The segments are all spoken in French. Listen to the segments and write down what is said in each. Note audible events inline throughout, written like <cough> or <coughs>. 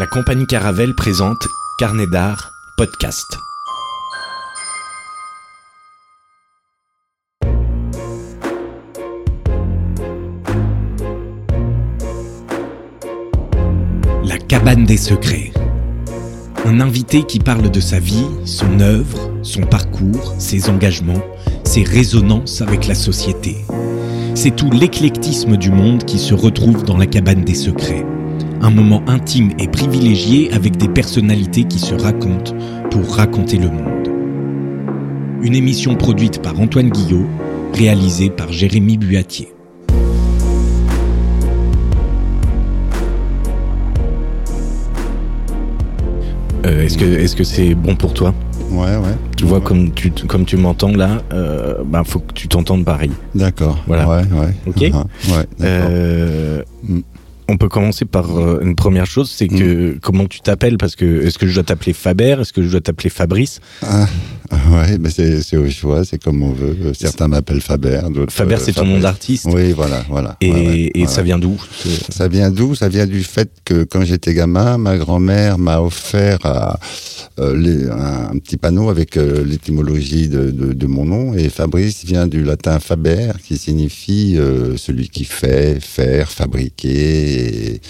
La compagnie Caravelle présente Carnet d'art, podcast. La cabane des secrets. Un invité qui parle de sa vie, son œuvre, son parcours, ses engagements, ses résonances avec la société. C'est tout l'éclectisme du monde qui se retrouve dans la cabane des secrets. Un moment intime et privilégié avec des personnalités qui se racontent pour raconter le monde. Une émission produite par Antoine Guillot, réalisée par Jérémy Buatier. Euh, est-ce que est-ce que c'est bon pour toi? Ouais, ouais. Tu vois comme tu comme tu m'entends là, euh, bah faut que tu t'entendes pareil. D'accord. Voilà. Ouais, ouais. Ok. Ah, ouais, d'accord. Euh, Mm. On peut commencer par euh, une première chose, c'est que comment tu t'appelles? Parce que est-ce que je dois t'appeler Faber? Est-ce que je dois t'appeler Fabrice? Ah, <laughs> ouais, mais c'est au choix, c'est comme on veut. Certains m'appellent Faber, d'autres. Faber, euh, c'est ton nom d'artiste. Oui, voilà, voilà. Et, Ouais, ouais, et ouais, ça vient d'où Ça vient d'où? Ça vient du fait que quand j'étais gamin, ma grand-mère m'a offert à, euh, les- un, un petit panneau avec euh, l'étymologie de, de- de mon nom. Et Fabrice vient du latin faber, qui signifie euh, celui qui fait, faire, fabriquer. Et,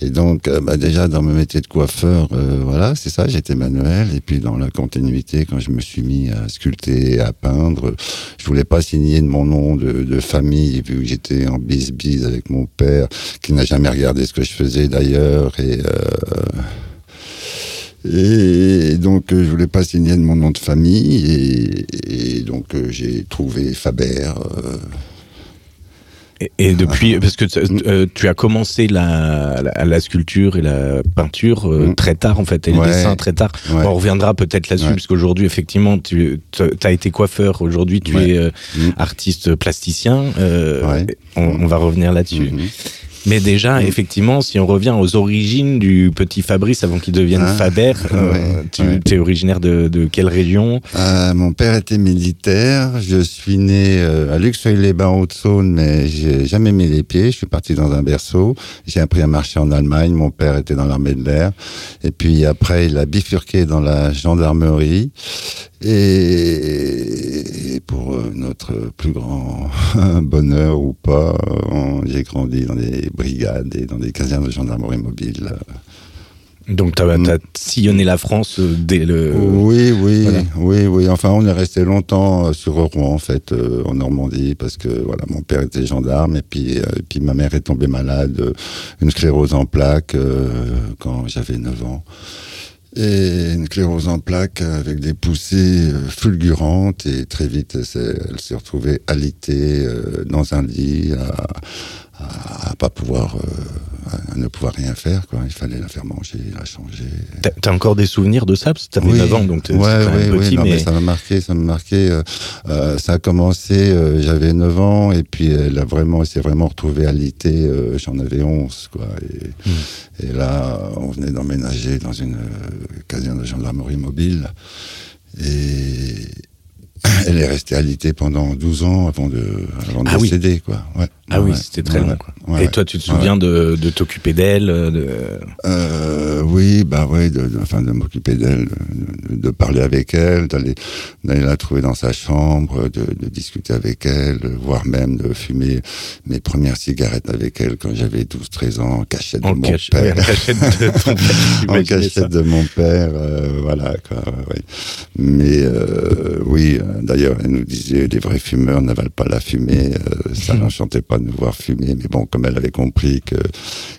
et donc, euh, bah, déjà dans mon métier de coiffeur, euh, voilà, c'est ça, j'étais manuel. Et puis dans la continuité, quand je me suis mis à sculpter, à peindre, je voulais pas signer de mon nom de, de famille, vu que j'étais en bis-bis avec mon père, qui n'a jamais regardé ce que je faisais d'ailleurs. Et, euh, et donc, euh, je voulais pas signer de mon nom de famille. Et, et donc, euh, j'ai trouvé Faber. euh, Et, et depuis, parce que euh, tu as commencé la, la, la sculpture et la peinture euh, Mm. très tard en fait, et le Ouais. dessin très tard. ouais. On reviendra peut-être là-dessus, Ouais. parce qu'aujourd'hui, effectivement, tu as été coiffeur. Aujourd'hui, tu es euh, Mm. artiste plasticien. Euh, on, on va revenir là-dessus. Mhm. Mais déjà, Mm. effectivement, si on revient aux origines du petit Fabrice avant qu'il devienne Ah. Faber, <laughs> euh, Ouais, tu ouais. es originaire de, de quelle région? Euh, mon père était militaire. Je suis né euh, à Luxeuil-les-Bains, Haute-Saône, mais j'ai jamais mis les pieds. Je suis parti dans un berceau. J'ai appris à marcher en Allemagne. Mon père était dans l'armée de l'air. Et puis après, il a bifurqué dans la gendarmerie. Et, et pour notre plus grand <laughs> bonheur ou pas, j'ai grandi dans des brigades et dans des casernes de gendarmerie mobile. Donc, tu as, Mm. sillonné la France euh, dès le... Oui, oui, voilà. oui, oui. Enfin, on est resté longtemps euh, sur Rouen, en fait, euh, en Normandie, parce que voilà, mon père était gendarme et puis, euh, et puis ma mère est tombée malade, euh, une sclérose en plaques euh, quand j'avais 9 ans. Et une sclérose en plaques avec des poussées euh, fulgurantes et très vite elle s'est, retrouvée alitée euh, dans un lit à, à, à pas pouvoir, euh, à ne pouvoir rien faire quoi. Il fallait la faire manger, la changer. T'as encore des souvenirs de ça? Parce que t'avais Oui. 9 ans, donc ouais, c'est quand même ouais, petit, non, mais... mais ça m'a marqué, ça m'a marqué. euh, euh, ça a commencé, j'avais 9 ans, et puis elle a vraiment, s'est vraiment retrouvée alitée, euh, j'en avais 11, quoi. Et, Hmm. et là, on venait d'emménager dans une caserne de gendarmerie mobile, et elle est restée alitée pendant 12 ans avant de, avant de Ah oui. décéder, quoi. Ouais. Ah oui, Ouais, c'était très ouais, long. ouais, Quoi. ouais, Et toi, tu te ouais. souviens de, de t'occuper d'elle de... Euh, oui, bah oui, de, de- enfin de m'occuper d'elle, de, parler avec elle, d'aller d'aller la trouver dans sa chambre, de, de discuter avec elle, voire même de fumer mes premières cigarettes avec elle quand j'avais 12-13 ans en cachette de mon père. ouais, en cachette de ton père, <laughs> en j'imaginais cachette ça. de mon père, euh, voilà quoi. ouais. Mais euh, oui, d'ailleurs, elle nous disait les vrais fumeurs n'avalent pas la fumée. euh, ça <laughs> l'enchantait pas de nous voir fumer, mais bon, comme elle avait compris que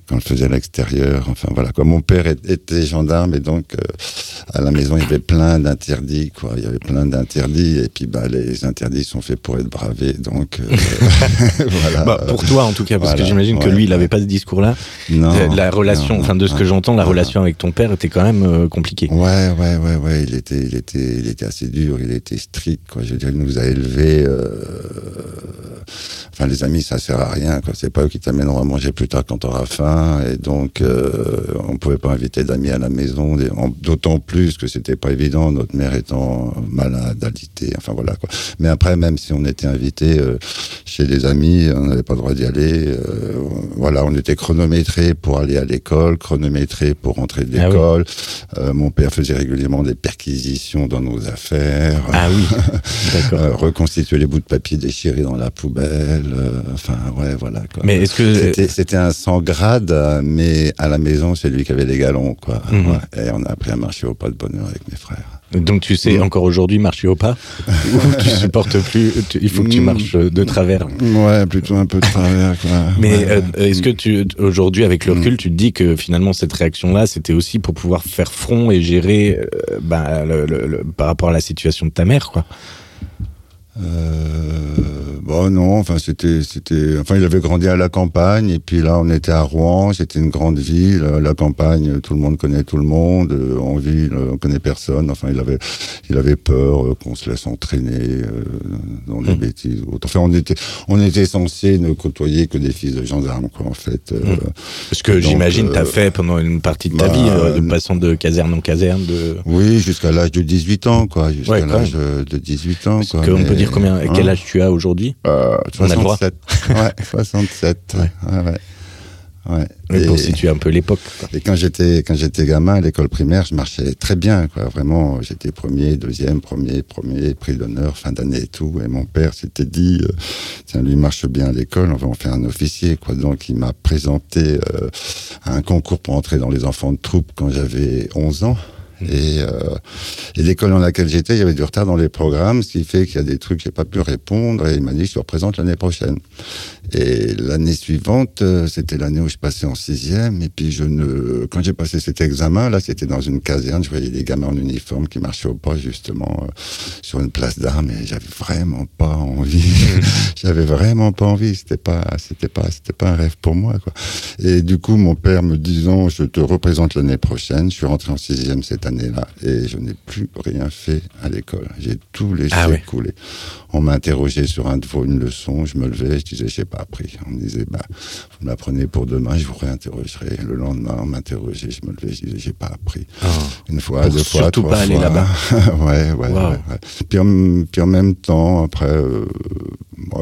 qu'on le faisait à l'extérieur, enfin voilà quoi. Mon père était gendarme et donc euh, à la maison il y avait plein d'interdits quoi. Il y avait plein d'interdits et puis bah les interdits sont faits pour être bravés, donc euh, <laughs> <laughs> voilà. Bah, pour toi, en tout cas, parce que j'imagine que lui, il n'avait pas ce discours-là. non, Euh, la relation, non, enfin, de ce que j'entends, la relation avec ton père était quand même euh, compliquée. Ouais, ouais, ouais, ouais. Il était, il était, il était assez dur. Il était strict, quoi. quoi. Je veux dire, il nous a élevés. Euh, Enfin, les amis, ça sert à rien. Quoi. C'est pas eux qui t'amèneront à manger plus tard quand t'auras faim. Et donc, euh, on pouvait pas inviter d'amis à la maison. D'autant plus que c'était pas évident, notre mère étant malade, alitée. Enfin voilà. Quoi. Mais après, même si on était invité euh, chez des amis, on n'avait pas le droit d'y aller. Euh, voilà, on était chronométré pour aller à l'école, chronométré pour rentrer de ah l'école. euh, mon père faisait régulièrement des perquisitions dans nos affaires. Ah oui. <laughs> D'accord. reconstituer les bouts de papier déchirés dans la poubelle. Euh, enfin, ouais, voilà. Quoi. Mais est-ce que c'était un sans grade, mais à la maison, c'est lui qui avait les galons, quoi. Mhm. Et on a appris à marcher au pas de bonheur avec mes frères. Donc tu sais encore aujourd'hui marcher au pas <laughs> ou tu supportes plus Il faut que tu marches de travers. Ouais, plutôt un peu de travers. Quoi. Mais euh, est-ce que tu aujourd'hui avec le recul, tu te dis que finalement cette réaction-là, c'était aussi pour pouvoir faire front et gérer euh, ben, le, par rapport à la situation de ta mère, quoi? Euh, bon non, enfin c'était c'était enfin il avait grandi à la campagne et puis là on était à Rouen, c'était une grande ville, la campagne tout le monde connaît tout le monde, en ville on connaît personne, enfin il avait il avait peur euh, qu'on se laisse entraîner euh, dans des mmh. bêtises. Enfin on était on était censé ne côtoyer que des fils de gendarmes quoi en fait. Euh, mmh. Ce que j'imagine t'as fait pendant une partie de ta bah, vie, de passant de caserne en caserne de. Oui jusqu'à l'âge de 18 ans quoi, jusqu'à l'âge de 18 ans quoi. Dire combien, quel âge tu as aujourd'hui euh, 67. <laughs> ouais, 67. Ouais. Ouais, ouais. Mais pour situer un peu l'époque. Et quand j'étais quand j'étais gamin à l'école primaire, je marchais très bien, quoi. Vraiment, j'étais premier, deuxième, premier, premier, prix d'honneur, fin d'année et tout. Et mon père s'était dit, euh, tiens, lui marche bien à l'école, on va en faire un officier, quoi. Donc il m'a présenté euh, à un concours pour entrer dans les enfants de troupe quand j'avais 11 ans. Et, euh, et l'école dans laquelle j'étais, il y avait du retard dans les programmes, ce qui fait qu'il y a des trucs que j'ai pas pu répondre. Et il m'a dit, je te représente l'année prochaine. Et l'année suivante, euh, c'était l'année où je passais en sixième. Et puis je ne, quand j'ai passé cet examen, là, c'était dans une caserne. Je voyais des gamins en uniforme qui marchaient au pas justement euh, sur une place d'armes. Et j'avais vraiment pas envie. <laughs> <laughs> j'avais vraiment pas envie. C'était pas, c'était pas, c'était pas un rêve pour moi. Quoi. Et du coup, mon père me disant, je te représente l'année prochaine. Je suis rentré en sixième cette année-là et je n'ai plus rien fait à l'école. J'ai tout laissé ah couler. On m'a interrogé sur un de vos une leçon. Je me levais, je disais, j'ai pas appris. On me disait, bah, vous m'apprenez pour demain, je vous réinterrogerai. Le lendemain, on m'interrogeait, je me levais, je disais, j'ai pas appris. Ah. Une fois, deux fois, surtout pas aller là-bas. <laughs> ouais, ouais, ouais, Puis, en, puis en même temps, après, euh,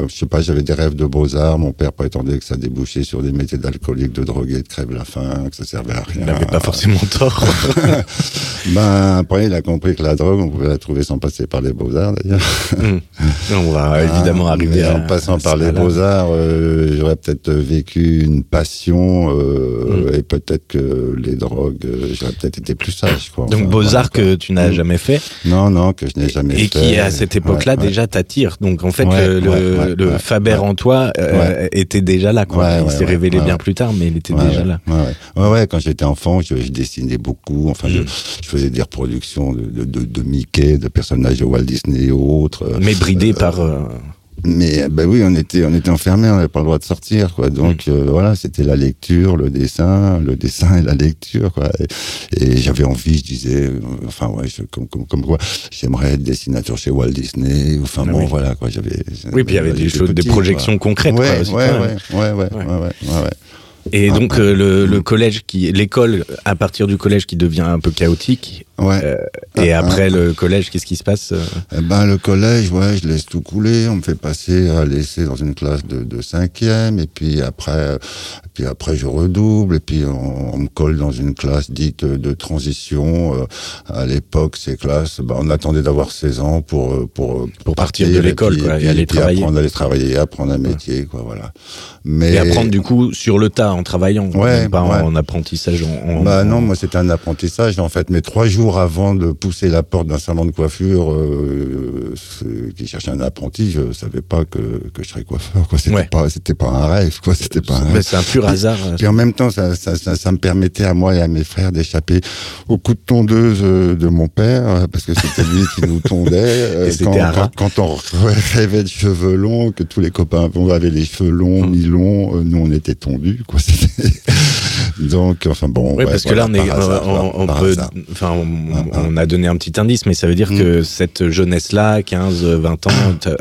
je sais pas, j'avais des rêves de beaux-arts. Mon père prétendait que ça débouchait sur des métiers d'alcoolique, de drogué, de crève la faim, que ça servait à rien. Il n'avait pas forcément tort. <laughs> ben, après, il a compris que la drogue, on pouvait la trouver sans passer par les beaux-arts, d'ailleurs. Hmm. <laughs> On va évidemment arriver à, En passant par les beaux-arts, euh, j'aurais peut-être vécu une passion, euh, hmm. et peut-être que les drogues, euh, j'aurais peut-être été plus sage, quoi. Donc, beaux-arts que tu n'as hmm. jamais fait? Non, non, que je n'ai jamais fait. Et qui, à cette époque-là, déjà t'attire. Donc, en fait, le, le Faber en toi était déjà là, quoi. il s'est révélé bien plus tard, mais il était déjà là. Ouais, ouais. Quand j'étais enfant, je, dessinais beaucoup. Enfin, je, je faisais des reproductions de, de, de, Mickey, de personnages de Walt Disney et autres. Mais bridé euh, par. Euh, mais ben oui, on était on était enfermés, on n'avait pas le droit de sortir, quoi. Donc mm. euh, voilà, c'était la lecture, le dessin, le dessin et la lecture, quoi. Et, j'avais envie, je disais, enfin ouais, comme, comme, comme quoi, j'aimerais être dessinateur chez Walt Disney. Enfin ah bon, voilà, quoi. J'avais. Oui, puis il y avait des choses, des projections concrètes, ouais, quoi. Aussi, ouais, ouais, ouais, ouais, ouais, ouais, ouais. Et donc euh, le, le, collège qui, l'école à partir du collège qui devient un peu chaotique. Ouais. Euh, et ah, après ah. le collège, qu'est-ce qui se passe euh eh Ben le collège, ouais, je laisse tout couler. On me fait passer à laisser dans une classe de, de cinquième, et puis après, puis après je redouble, et puis on, on me colle dans une classe dite de transition. À l'époque, ces classes, ben, on attendait d'avoir 16 ans pour pour pour partir, de l'école, quoi, et, aller travailler. Apprendre à aller travailler, apprendre un métier, quoi, voilà. Mais et apprendre du coup sur le tas en travaillant, ouais, pas ouais. en, apprentissage. En, bah non, moi c'était un apprentissage en fait. Mais trois jours avant de pousser la porte d'un salon de coiffure euh, qui cherchait un apprenti, je savais pas que, que je serais coiffeur. Quoi, c'était pas, c'était pas un rêve. Quoi, c'était pas. Un c'est un pur hasard. Puis, en même temps, ça, ça, ça, ça, me permettait à moi et à mes frères d'échapper au coup de tondeuse euh, de mon père, euh, parce que c'était lui qui nous tondait. <laughs> quand, quand, quand, on rêvait de cheveux longs, que tous les copains avaient les cheveux longs, mmh. mi-longs, nous on était tondus. Quoi. <laughs> Donc, enfin bon. Oui, parce que là, on, est, on, peut, enfin, on, a donné un petit indice, mais ça veut dire que mm. cette jeunesse-là, 15, 20 ans,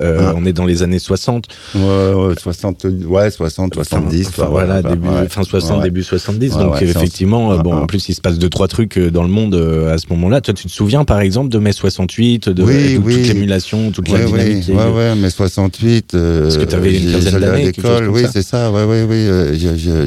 euh, on est dans les années 60. Ouais, ouais 60, ouais, 60, 70. Enfin, voilà, début, fin 60, début 70. donc, effectivement, bon, en plus, il se passe deux, trois trucs euh, dans le monde euh, à ce moment-là. Toi, tu te souviens, par exemple, de mai 68, de, oui, toute l'émulation, toute la dynamique. Oui, ouais, ouais, mai 68. parce que tu avais une quinzaine d'années. à l'école, oui, c'est ça, ouais, ouais, oui.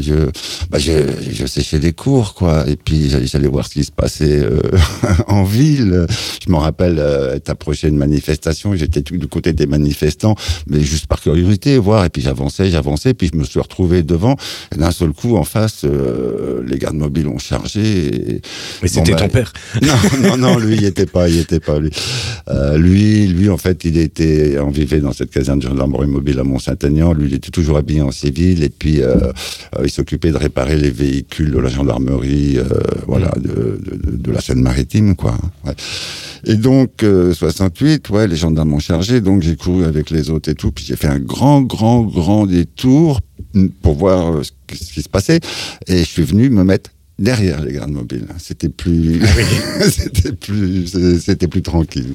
Je, bah, je, je séchais des cours, quoi. Et puis, j'allais voir ce qui se passait <laughs> en ville. Je me rappelle être approché de manifestation. J'étais du côté des manifestants, mais juste par curiosité, voir. Et puis j'avançais, j'avançais, puis je me suis retrouvé devant. Et d'un seul coup, en face, euh, les gardes mobiles ont chargé. mais c'était ton bah, père <laughs> Non, non, non, lui, il était pas, il était pas lui. Euh, lui, lui, en fait, il était, on vivait dans cette caserne de gendarmerie mobile à Mont-Saint-Aignan. Lui, il était toujours habillé en civil, et puis euh, il s'occupait de réparer les véhicules de la gendarmerie, voilà, mm. de, de, de, la Seine-Maritime, quoi. Ouais. Et donc, 68, ouais, les gendarmes m'ont chargé, donc j'ai couru avec les autres et tout, puis j'ai fait un grand, grand, grand détour pour voir euh, ce qui se passait, et je suis venu me mettre derrière les gardes mobiles. C'était plus, ah <laughs> c'était plus, c'était plus tranquille.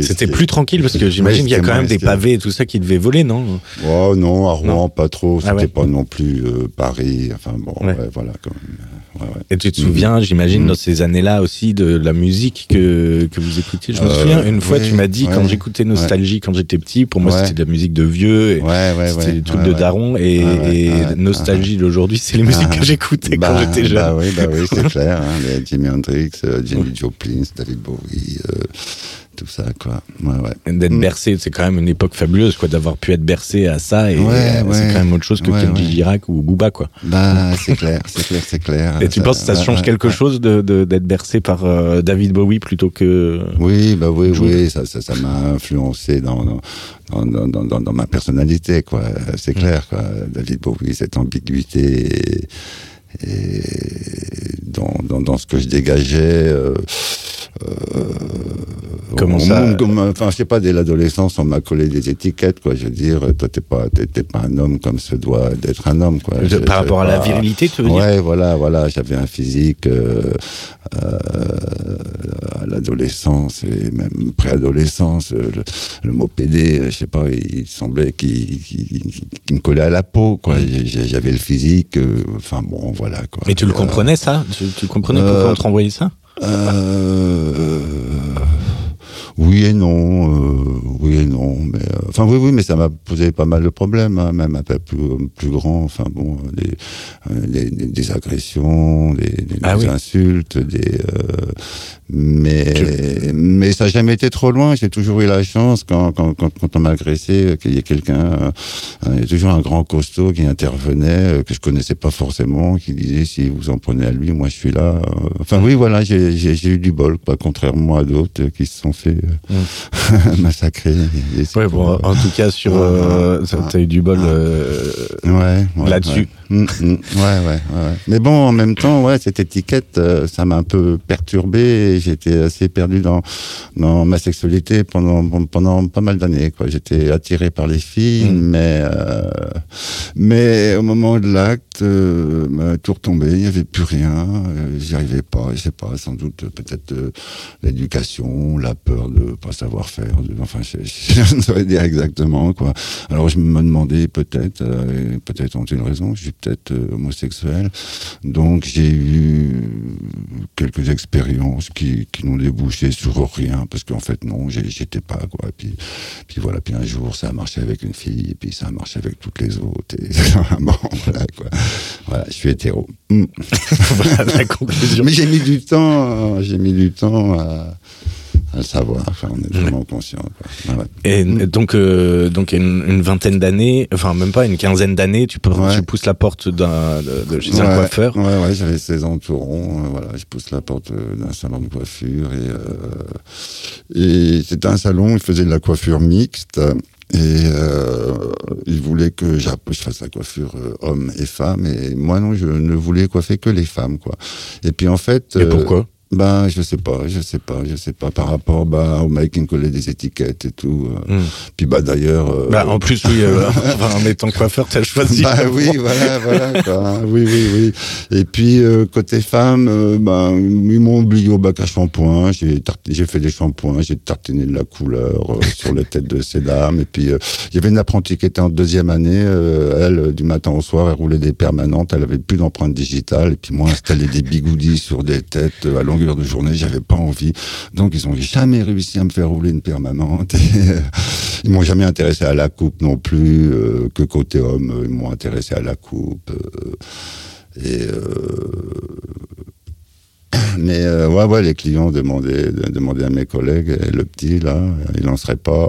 C'était plus tranquille parce que j'imagine qu'il y a quand même des pavés et tout ça qui devaient voler, non? Oh non, à Rouen pas trop. Ah c'était pas non plus euh, Paris. Enfin bon, voilà. Quand même. Et tu te souviens, j'imagine, mm. dans ces années-là aussi, de la musique que, que vous écoutiez? Je me euh, souviens, une fois, tu m'as dit, quand j'écoutais Nostalgie quand j'étais petit, pour moi, c'était de la musique de vieux, c'était des trucs de daron, et, Nostalgie d'aujourd'hui, c'est les musiques que j'écoutais quand bah, j'étais jeune. Bah oui, bah oui c'est <laughs> clair. Hein, les Jimi Hendrix, euh, Jimmy Joplin, David Bowie. Euh, tout ça, quoi. Ouais, ouais. D'être mm. bercé, c'est quand même une époque fabuleuse, quoi, d'avoir pu être bercé à ça, et c'est quand même autre chose que Kenji Girac ou Booba, quoi. Bah, c'est clair, c'est clair, c'est clair. Et tu penses que ça change quelque chose de, d'être bercé par euh, David Bowie plutôt que. Oui, bah oui, oui, ça, ça, m'a influencé dans, dans, dans, dans, dans, ma personnalité, quoi. C'est mm. clair, quoi. David Bowie, cette ambiguïté. Et, dans, dans, dans, ce que je dégageais, euh, euh, Comment ça Enfin, je sais pas, dès l'adolescence, on m'a collé des étiquettes, quoi. Je veux dire, toi, t'es pas, pas un homme comme se doit d'être un homme, quoi. par rapport à la virilité, tu veux dire Ouais, voilà, voilà. J'avais un physique euh, euh, à l'adolescence et même préadolescence. Le, le, mot PD, je sais pas, il semblait qu'il, me collait à la peau, quoi. J'avais le physique. Enfin bon, voilà, quoi. Mais tu le comprenais ça? Tu, tu comprenais pourquoi on te renvoyait ça? euh, oui et non, euh, oui et non, mais euh, enfin oui oui, mais ça m'a posé pas mal de problèmes, hein, même un peu plus plus grand, enfin bon, des, des, des agressions, des, des ah insultes, des mais mais ça n'a jamais été trop loin. J'ai toujours eu la chance quand quand quand, quand on m'a agressé qu'il y ait quelqu'un, il y a toujours un grand costaud qui intervenait que je connaissais pas forcément, qui disait si vous en prenez à lui, moi je suis là. Enfin oui voilà, j'ai eu du bol, pas contrairement à d'autres qui se sont fait mm. <laughs> massacré. Ouais, bon, en tout cas, sur, euh, t'as eu du bol euh, ouais, là-dessus. Mm, mm. Ouais. ouais, ouais, Mais bon, en même temps, ouais, cette étiquette, euh, ça m'a un peu perturbé. J'étais assez perdu dans, dans ma sexualité pendant, pendant pas mal d'années. Quoi. J'étais attiré par les filles, mais, mais au moment de l'acte, euh, tout retombé, il n'y avait plus rien. J'y arrivais pas. Je sais pas, sans doute peut-être l'éducation, la peur de pas savoir faire. enfin, je, ne saurais dire exactement quoi. Alors je me demandais peut-être, euh, peut-être ont une raison, je suis peut-être euh, homosexuel. Donc j'ai eu quelques expériences qui, qui n'ont débouché sur rien parce qu'en fait non, j'étais pas quoi. Puis, puis voilà, puis un jour ça a marché avec une fille et puis ça a marché avec toutes les autres. Et <laughs> bon, voilà quoi. Voilà, je suis hétéro. <laughs> Voilà la conclusion. Mais j'ai mis du temps, j'ai mis du temps à à le savoir. Enfin, on est vraiment conscient. Et donc, euh, donc une, vingtaine d'années, enfin même pas une quinzaine d'années, tu, tu pousses la porte d'un, de, chez un coiffeur. Ouais, ouais, j'avais 16 ans tout rond. Euh, voilà, je pousse la porte d'un salon de coiffure et, euh, et c'était un salon. Il faisait de la coiffure mixte. Et euh, il voulait que je fasse la coiffure homme et femme. Et moi, non, je ne voulais coiffer que les femmes, quoi. Et puis, en fait. Et pourquoi? Ben, je sais pas, je sais pas, je sais pas. Par rapport bah, au mec qui me collait des étiquettes et tout. Euh. Hmm. Puis bah d'ailleurs. Euh, bah, en plus, oui, euh, <laughs> en étant coiffeur, t'as choisi. Bah oui, voilà, voilà. Quoi. <laughs> Oui, oui, oui. Et puis côté femme, bah, ils m'ont oublié au bac à shampoing. J'ai j'ai fait des shampoings, j'ai tartiné de la couleur <laughs> sur les têtes de ces dames. Et puis il y avait une apprentie qui était en deuxième année. elle, du matin au soir, elle roulait des permanentes. Elle avait plus d'empreinte digitale. Et puis moi, installé des bigoudis sur des têtes à longueur de journée, j'avais pas envie. Donc ils ont jamais réussi à me faire rouler une permanente. <laughs> ils m'ont jamais intéressé à la coupe non plus, euh, que côté homme, ils m'ont intéressé à la coupe. Euh, et <coughs> mais euh, ouais, ouais, les clients demandaient, demandaient à mes collègues, le petit là, il n'en serait pas.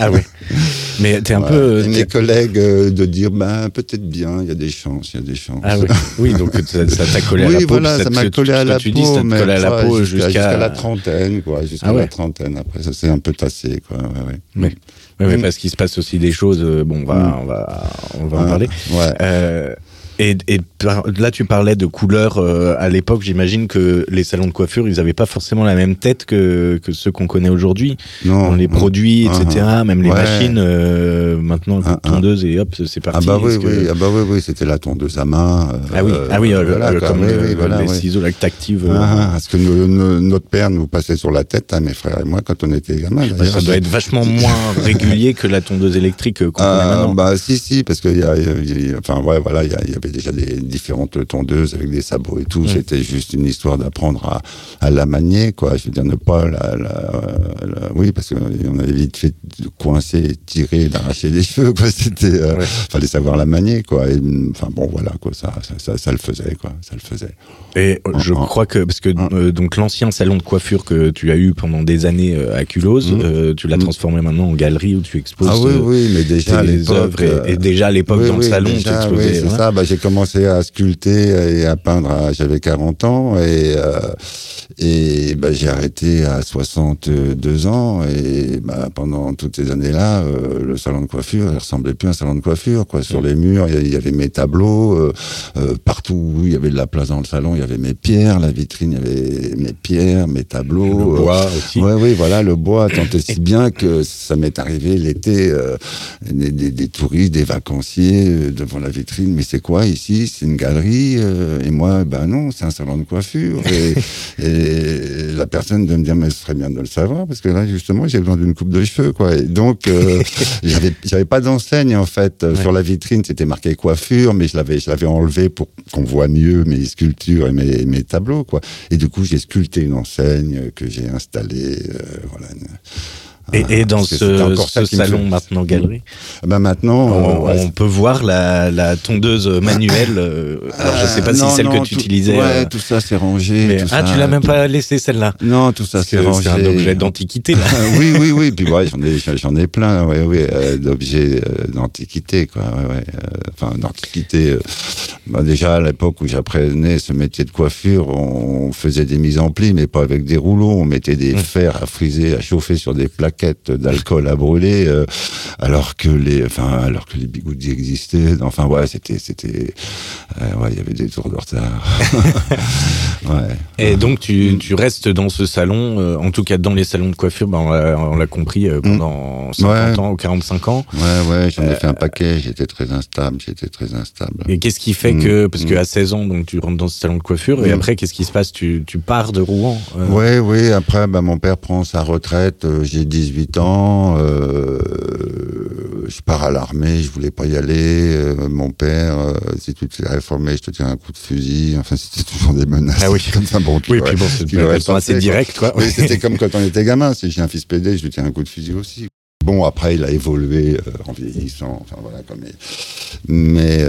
ah oui. <laughs> Mais t'es un peu. Et mes collègues euh, de dire, ben peut-être bien, il y a des chances, il y a des chances. Ah oui. oui, donc ça t'a collé à la peau. Oui, voilà, ça m'a collé à la peau. Dis, ça collé à la peau jusqu'à la trentaine, quoi, jusqu'à ah la trentaine. Après, ça s'est un peu tassé, quoi. Ouais, ouais. Mais. Oui, mais mm. parce qu'il se passe aussi des choses. Euh, bon, on va, mm. on va, on va en parler. Ouais. Euh, et, là, tu parlais de couleurs euh, à l'époque. J'imagine que les salons de coiffure, ils n'avaient pas forcément la même tête que, que ceux qu'on connaît aujourd'hui. Dans les produits, etc. Ah, ah. même les machines, euh, maintenant, ah, tondeuse et hop, c'est parti. Ah bah oui, oui, ah bah oui, oui c'était la tondeuse à main. Euh, ah oui, ah oui, comme les ciseaux lactactives. parce que notre père nous passait sur la tête, mes frères et moi, quand on était gamins. ça doit être vachement moins <laughs> régulier que la tondeuse électrique qu'on connaît maintenant. Bah si, si, parce qu'il y a, enfin ouais, voilà, il y avait déjà des différentes tondeuses avec des sabots et tout. C'était juste une histoire d'apprendre à, à, la manier, quoi. Je veux dire, ne pas la, la, oui, parce qu'on avait vite fait de coincer, tirer, d'arracher les <laughs> cheveux, quoi. C'était, euh, fallait savoir la manier, quoi. Enfin bon, voilà, quoi. Ça, ça, ça, le faisait, quoi. Ça le faisait. Et je crois que parce que euh, donc l'ancien salon de coiffure que tu as eu pendant des années euh, à Culose, mmh. tu l'as mmh. transformé maintenant en galerie où tu exposes. Ah oui, oui, mais déjà les œuvres et, déjà à l'époque dans le salon, tu exposais. c'est ça. Bah, j'ai commencé à sculpter et à peindre, j'avais 40 ans et euh, et bah, j'ai arrêté à 62 ans et bah, pendant toutes ces années-là, euh, le salon de coiffure, il ressemblait plus à un salon de coiffure. Quoi. Sur les murs, il y, avait mes tableaux, euh, euh, partout où il y avait de la place dans le salon, il y avait mes pierres, la vitrine, il y avait mes pierres, mes tableaux. Le bois aussi. Ouais, oui, voilà, le bois, tant et <laughs> si bien que ça m'est arrivé l'été, des, des, des, touristes, des vacanciers devant la vitrine. Mais c'est quoi ici C'est une galerie Et moi, ben non, c'est un salon de coiffure. <laughs> et, la personne de me dire, mais ce serait bien de le savoir, parce que là, justement, j'ai besoin d'une coupe de cheveux, quoi. Et donc, euh, <laughs> j'avais, j'avais pas d'enseigne, en fait. Sur la vitrine, c'était marqué coiffure, mais je l'avais, je l'avais enlevé pour qu'on voit mieux mes sculptures et mes, mes tableaux, quoi. Et du coup, j'ai sculpté une enseigne que j'ai installée, euh, voilà. Et, et, dans ce, ce salon maintenant galerie ben maintenant on, peut voir la, la tondeuse manuelle euh, alors je sais pas si celle que tu utilisais ouais euh, tout ça c'est rangé ah tu l'as même pas laissé celle-là. Non tout ça c'est rangé c'est un objet d'antiquité là. <laughs> Oui oui oui puis ouais j'en ai j'en ai plein ouais oui euh, d'objets d'antiquité quoi ouais, ouais enfin d'antiquité bah, déjà à l'époque où j'apprenais ce métier de coiffure on faisait des mises en pli mais pas avec des rouleaux on mettait des mmh. fers à friser à chauffer sur des plaques d'alcool à brûler, euh, alors que les, enfin, alors que les bigoudis existaient. Enfin, ouais, c'était, c'était, euh, ouais, il y avait des tours de retard. <laughs> ouais. Et donc, tu, tu, restes dans ce salon, euh, en tout cas dans les salons de coiffure, ben, on l'a compris pendant 50 ans ou 45 ans. Ouais, ouais, j'en ai fait un paquet. J'étais très instable. J'étais très instable. Et qu'est-ce qui fait que, parce qu'à 16 ans, donc tu rentres dans ce salon de coiffure, et après, qu'est-ce qui se passe? Tu, tu pars de Rouen Ouais, oui. Après, ben, mon père prend sa retraite. J'ai 18 ans, euh, je pars à l'armée, je voulais pas y aller. Euh, mon père, euh, si tu te réformé, je te tiens un coup de fusil. Enfin, c'était toujours des menaces. Ah oui, comme ça. Bon, oui, puis bon, c'est assez direct, quoi. Oui, c'était comme quand on était gamin. Si j'ai un fils PD, je lui tiens un coup de fusil aussi. Bon, après, il a évolué en vieillissant. Enfin, voilà, comme. Mais.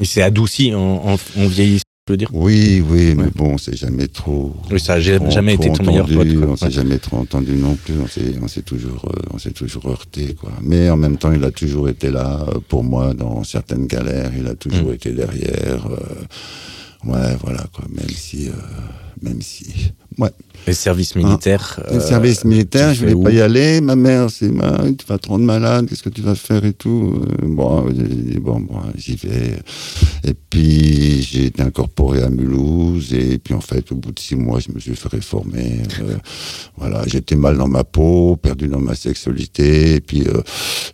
Il s'est adouci en, en vieillissant dire Oui, oui, mais bon, c'est jamais trop. Oui, ça n'a jamais été ton meilleur pote. On s'est jamais trop entendu non plus. On s'est toujours, euh, on s'est toujours heurté, quoi. Mais en même temps, il a toujours été là euh, pour moi dans certaines galères. Il a toujours mm. été derrière. Euh, ouais, voilà, quoi. Même si, même si, Ouais. Les services militaires. Les services militaires, je voulais pas y aller. Ma mère, c'est tu vas te rendre malade, qu'est-ce que tu vas faire et tout. bon, bon, bon j'y vais. Et puis j'ai été incorporé à Mulhouse. Et puis en fait, au bout de six mois, je me suis fait réformer. voilà, j'étais mal dans ma peau, perdu dans ma sexualité. Et puis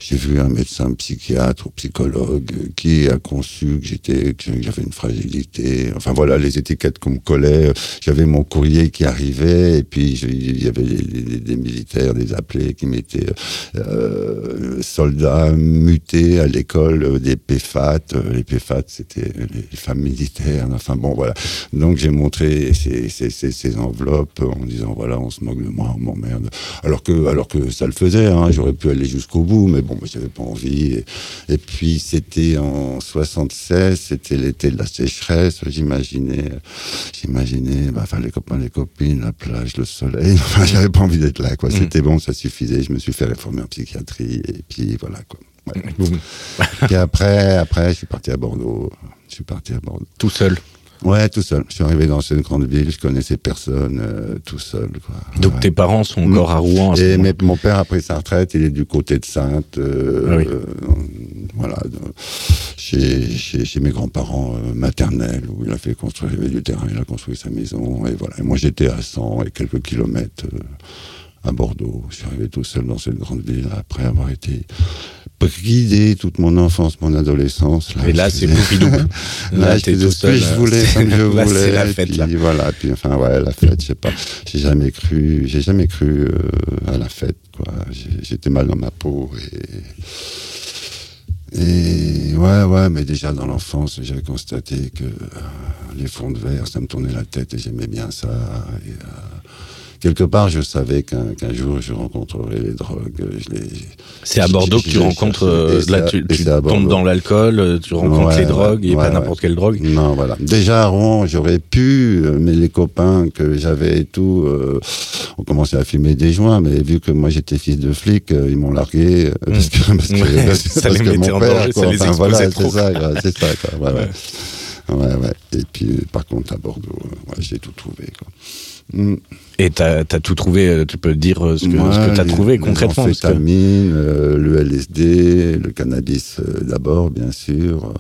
j'ai vu un médecin psychiatre ou psychologue qui a conçu que j'étais, que j'avais une fragilité. Enfin voilà, les étiquettes qu'on me collait. J'avais mon courrier qui arrivait, et puis il y avait des, militaires, des appelés qui m'étaient euh, soldats mutés à l'école euh, des PFAT. Euh, les PFAT, c'était les femmes militaires. Enfin bon, voilà. Donc j'ai montré ces, ces, ces, enveloppes en disant voilà, on se moque de moi, on m'emmerde. Alors que, alors que ça le faisait, hein, j'aurais pu aller jusqu'au bout, mais bon, j'avais pas envie. Et, et puis c'était en 76, c'était l'été de la sécheresse. J'imaginais, j'imaginais, bah, enfin les copains, les copines, la plage, le soleil. <laughs> j'avais pas envie d'être là, quoi. Mm. C'était bon, ça suffisait. Je me suis fait réformer en psychiatrie et puis voilà, quoi. <laughs> et après, après, je suis parti à Bordeaux. Je suis parti à Bordeaux. Tout seul. Ouais, tout seul. Je suis arrivé dans cette grande ville, je connaissais personne, euh, tout seul. Quoi. Donc tes parents sont encore à Rouen. et mon père a pris sa retraite, il est du côté de Sainte. Euh, ah euh, voilà, chez, chez, mes grands-parents maternels, où il a fait construire du terrain, il a construit sa maison. Et voilà. moi j'étais à 100 et quelques kilomètres à Bordeaux. Je suis arrivé tout seul dans cette grande ville après avoir été guidé toute mon enfance, mon adolescence. Là, et là, c'est Poupidou. <laughs> là, j'étais tout seul. je voulais, comme je <laughs> là, voulais. la fête, puis, là. Voilà, puis enfin, ouais, la fête, je sais pas. J'ai jamais cru, j'ai jamais cru euh, à la fête, quoi. J'étais mal dans ma peau et. Et ouais, ouais, mais déjà dans l'enfance, j'avais constaté que euh, les fonds de verre, ça me tournait la tête et j'aimais bien ça. Et, euh, quelque part, je savais qu'un jour, je rencontrerais les drogues. C'est à Bordeaux que tu rencontres, euh, là, tu, tombes dans l'alcool, euh, tu rencontres les drogues, et pas n'importe quelle drogue. Non, voilà. Déjà à Rouen, j'aurais pu, euh, mais les copains que j'avais et tout, ont commencé à fumer des joints, mais vu que moi j'étais fils de flic, ils m'ont largué, parce que, parce que, ça les mettait en danger, ça les exposait trop. C'est ça, c'est ça, quoi. <laughs> Ouais, ouais. ouais, Et puis, par contre, à Bordeaux, j'ai tout trouvé, quoi. Mm. Et tu as, tout trouvé, euh, tu peux dire euh, ce que, que tu as trouvé concrètement L'amphétamine, euh, le LSD, le cannabis d'abord, bien sûr.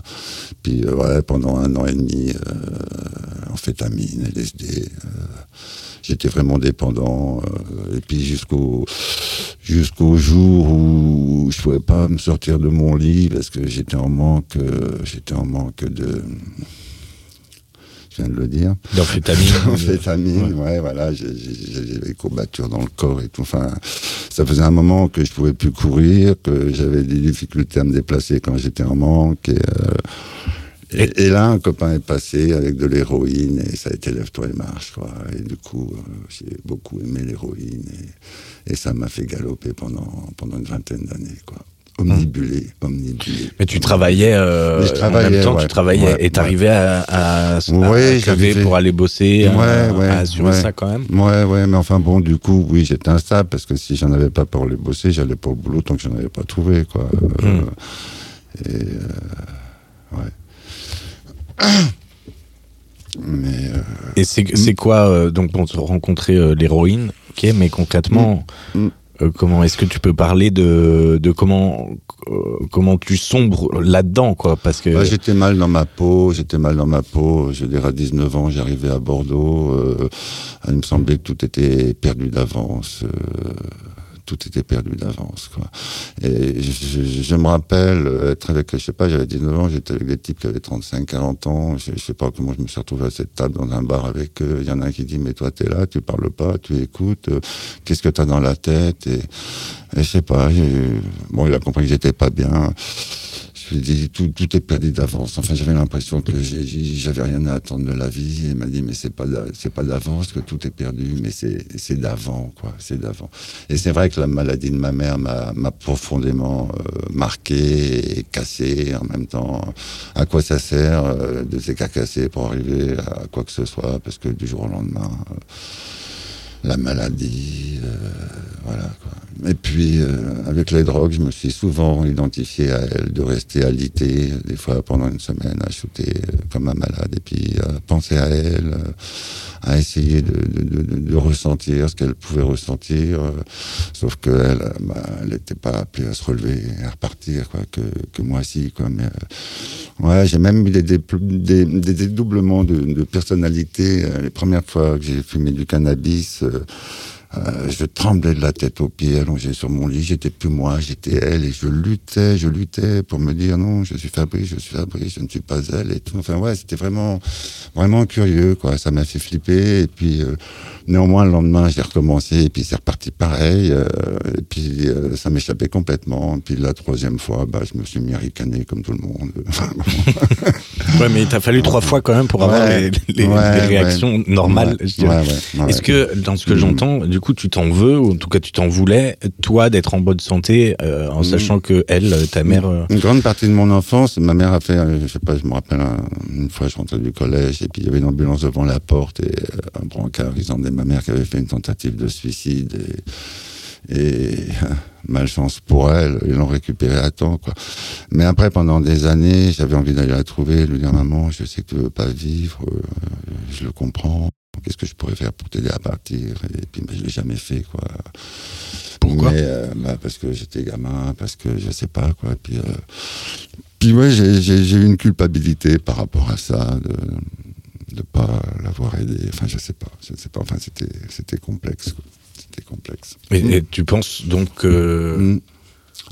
Puis ouais, pendant un an et demi, amphétamine, LSD. J'étais vraiment dépendant. et puis jusqu'au jusqu'au jour où je pouvais pas me sortir de mon lit parce que j'étais en manque, j'étais en manque de de le dire. D'amphétamine. <laughs> D'amphétamine, ouais. ouais, voilà. J'ai des courbatures dans le corps et tout. Enfin, ça faisait un moment que je pouvais plus courir, que j'avais des difficultés à me déplacer quand j'étais en manque. Et, euh, et, là, un copain est passé avec de l'héroïne et ça a été lève-toi et marche, quoi. Et du coup, euh, j'ai beaucoup aimé l'héroïne et, et, ça m'a fait galoper pendant, pendant une vingtaine d'années, quoi omnibulé, omnibulé. Mais tu travaillais, euh, en même temps, tu travaillais et t'arrivais à, à, à, pour aller bosser, à, assurer ça quand même. Ouais, ouais, mais enfin bon, du coup, oui, j'étais instable parce que si j'en avais pas pour aller bosser, j'allais pas au boulot tant que j'en avais pas trouvé, quoi. Euh, hmm. et euh, ouais. <coughs> Mais euh, et c'est quoi donc pour rencontrer l'héroïne Ok, mais concrètement, hmm. Euh, comment est-ce que tu peux parler de, de comment euh, comment tu sombres là-dedans quoi parce que j'étais mal dans ma peau j'étais mal dans ma peau je dirais à 19 ans j'arrivais à Bordeaux euh, il me semblait que tout était perdu d'avance tout était perdu d'avance. Quoi. Et je, me rappelle être avec, je sais pas, j'avais 19 ans, j'étais avec des types qui avaient 35, 40 ans, je, sais pas comment je me suis retrouvé à cette table dans un bar avec eux. Il y en a un qui dit, mais toi, tu es là, tu parles pas, tu écoutes, euh, qu'est-ce que tu as dans la tête? Et, et je sais pas, bon, il a compris que j'étais pas bien tout, tout est perdu d'avance. Enfin, j'avais l'impression que j'avais rien à attendre de la vie. il m'a dit, mais c'est pas, c'est pas d'avance que tout est perdu, mais c'est d'avant, quoi. C'est d'avant. Et c'est vrai que la maladie de ma mère m'a profondément euh, marqué et cassé en même temps. À quoi ça sert euh, de se casser pour arriver à quoi que ce soit, parce que du jour au lendemain. Euh, la maladie, euh, voilà. Quoi. Et puis, euh, avec les drogues, je me suis souvent identifié à elle, de rester alité, des fois pendant une semaine, à shooter euh, comme un malade, et puis à penser à elle, à essayer de, ressentir ce qu'elle pouvait ressentir. sauf qu'elle, bah, elle n'était pas appelée à se relever à repartir, quoi, que, que moi si, quoi. Mais, ouais, j'ai même eu des, des, des, des dédoublements de, personnalité. les premières fois que j'ai fumé du cannabis, euh, je tremblais de la tête aux pieds, allongé sur mon lit. J'étais plus moi, j'étais elle, et je luttais, je luttais pour me dire non, je suis Fabrice, je suis Fabrice, je ne suis pas elle, et tout. Enfin ouais, c'était vraiment, vraiment curieux, quoi. Ça m'a fait flipper, et puis euh, néanmoins le lendemain, j'ai recommencé, et puis c'est reparti pareil, euh, et puis ça m'échappait complètement. Et puis la troisième fois, bah, je me suis mis à ricaner comme tout le monde. <laughs> ouais, mais il t'a fallu trois fois quand même pour avoir les, les, réactions normales. Est-ce que dans ce que j'entends, du coup, tu t'en veux, ou en tout cas, tu t'en voulais, toi, d'être en bonne santé, euh, en mm. sachant que elle, ta mère. Euh, une grande partie de mon enfance, ma mère a fait, euh, je sais pas, je me rappelle, une fois, je rentrais du collège, et puis il y avait une ambulance devant la porte, et un brancard, ils emmenaient ma mère qui avait fait une tentative de suicide, et, et <laughs> malchance pour elle, ils l'ont récupérée à temps, quoi. Mais après, pendant des années, j'avais envie d'aller la trouver, lui dire, maman, je sais que tu veux pas vivre, je le comprends. Qu'est-ce que je pourrais faire pour t'aider à partir? Et puis, je l'ai jamais fait, quoi. Pourquoi? Euh, bah, Parce que j'étais gamin, parce que je sais pas, quoi. Puis, euh, puis ouais, j'ai eu une culpabilité par rapport à ça, de ne pas l'avoir aidé. Enfin, je sais pas, je sais pas. Enfin, c'était complexe, C'était complexe. Et, tu penses donc que... Mm.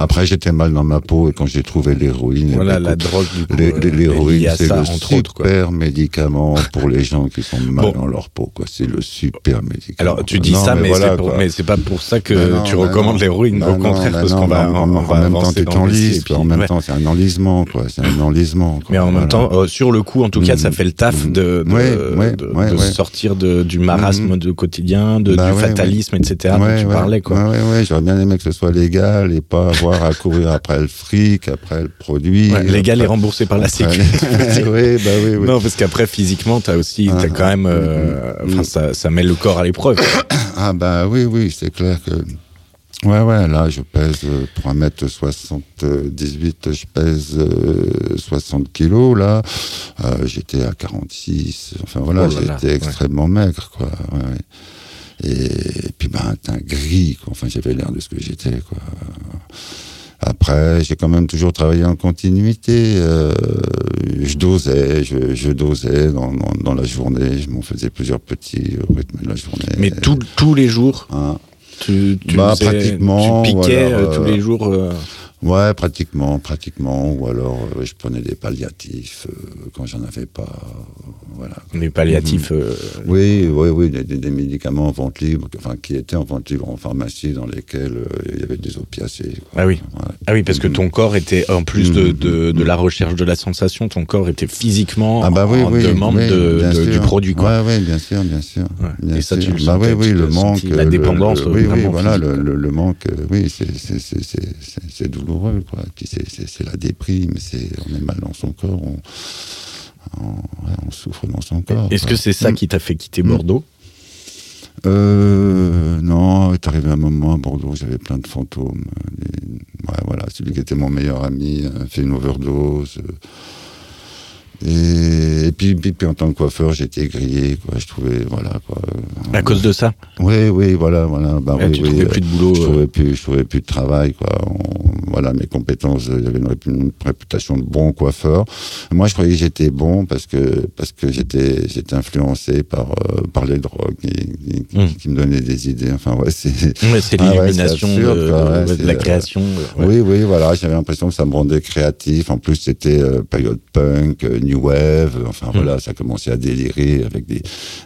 Après, j'étais mal dans ma peau et quand j'ai trouvé l'héroïne. Voilà, la drogue, du coup. Euh, l'héroïne, c'est le super médicament pour les gens qui sont mal dans leur peau, quoi. C'est le super médicament. Alors, tu dis ça, mais, mais c'est pas pour ça que tu recommandes l'héroïne. Au contraire, parce qu'on va, en, même temps, tu t'enlises. En même temps, c'est un enlisement, quoi. C'est un enlisement. Mais en même temps, euh, sur le coup, en tout cas, ça mm. fait le taf mm. de, de, sortir du marasme mm. de quotidien, du bah fatalisme, etc. tu parlais, quoi. Ouais, ouais, j'aurais bien aimé que ce soit légal et pas avoir à courir après le fric, après le produit. Ouais, légal et remboursé par la sécurité. <laughs> oui, bah oui, oui. Non, parce qu'après, physiquement, as aussi, as quand même, euh, enfin, ça, ça met le corps à l'épreuve. <coughs> ah bah oui, oui, c'est clair que. Ouais, ouais, là, je pèse 3m78, euh, je pèse 60 euh, kilos, là. j'étais à 46, enfin voilà, oh j'étais extrêmement maigre, quoi. Ouais. Et, puis, ben, un gris, quoi. Enfin, j'avais l'air de ce que j'étais, quoi. Après, j'ai quand même toujours travaillé en continuité. Euh, je dosais, je, je dosais dans, dans, dans, la journée. Je m'en faisais plusieurs petits rythmes de la journée. Mais tous les jours hein tu, tu, bah, pratiquement, tu piquais euh, tous les jours euh... Ouais, pratiquement, pratiquement. Ou alors, euh, je prenais des palliatifs euh, quand j'en avais pas. voilà. Des palliatifs. Mhm. Euh, oui, oui, oui, des, médicaments en vente libre, enfin, qui étaient en vente libre en pharmacie, dans lesquels il y avait des opiacés. Ah oui. Ah oui, parce que ton mhm. corps était, en plus de, de, de, la recherche de la sensation, ton corps était physiquement ah bah oui, en, demande de, du produit. Quoi. Ouais, oui, bien sûr, bien sûr. Bien Et ça, tu le bah oui, oui, le manque. La dépendance. oui, oui, voilà, le, le, manque, oui, c'est douloureux quoi. C'est la déprime, c'est on est mal dans son corps, on, on, souffre dans son corps. Est-ce que c'est ça mm. qui t'a fait quitter. Bordeaux? Euh, non, est arrivé un moment à Bordeaux, j'avais plein de fantômes. ouais, voilà, celui qui était mon meilleur ami a fait une overdose. Et, puis, puis, en tant que coiffeur, j'étais grillé, quoi. Je trouvais, voilà, quoi. À cause de ça? Oui, oui, voilà, voilà. Bah, oui, tu trouvais plus de boulot Je trouvais, euh. plus, je trouvais plus de travail, quoi. voilà, mes compétences, j'avais une, une, réputation de bon coiffeur. Moi, je croyais que j'étais bon parce que, parce que j'étais, j'étais influencé par, euh, par les drogues qui, hmm. qui, me donnaient des idées. Enfin, ouais, c'est. <laughs> c'est ah l'illumination de, la création. Oui, oui, voilà. J'avais l'impression que ça me rendait créatif. En plus, c'était euh, période punk, New Wave, enfin voilà, hmm. ça commençait à délirer avec des,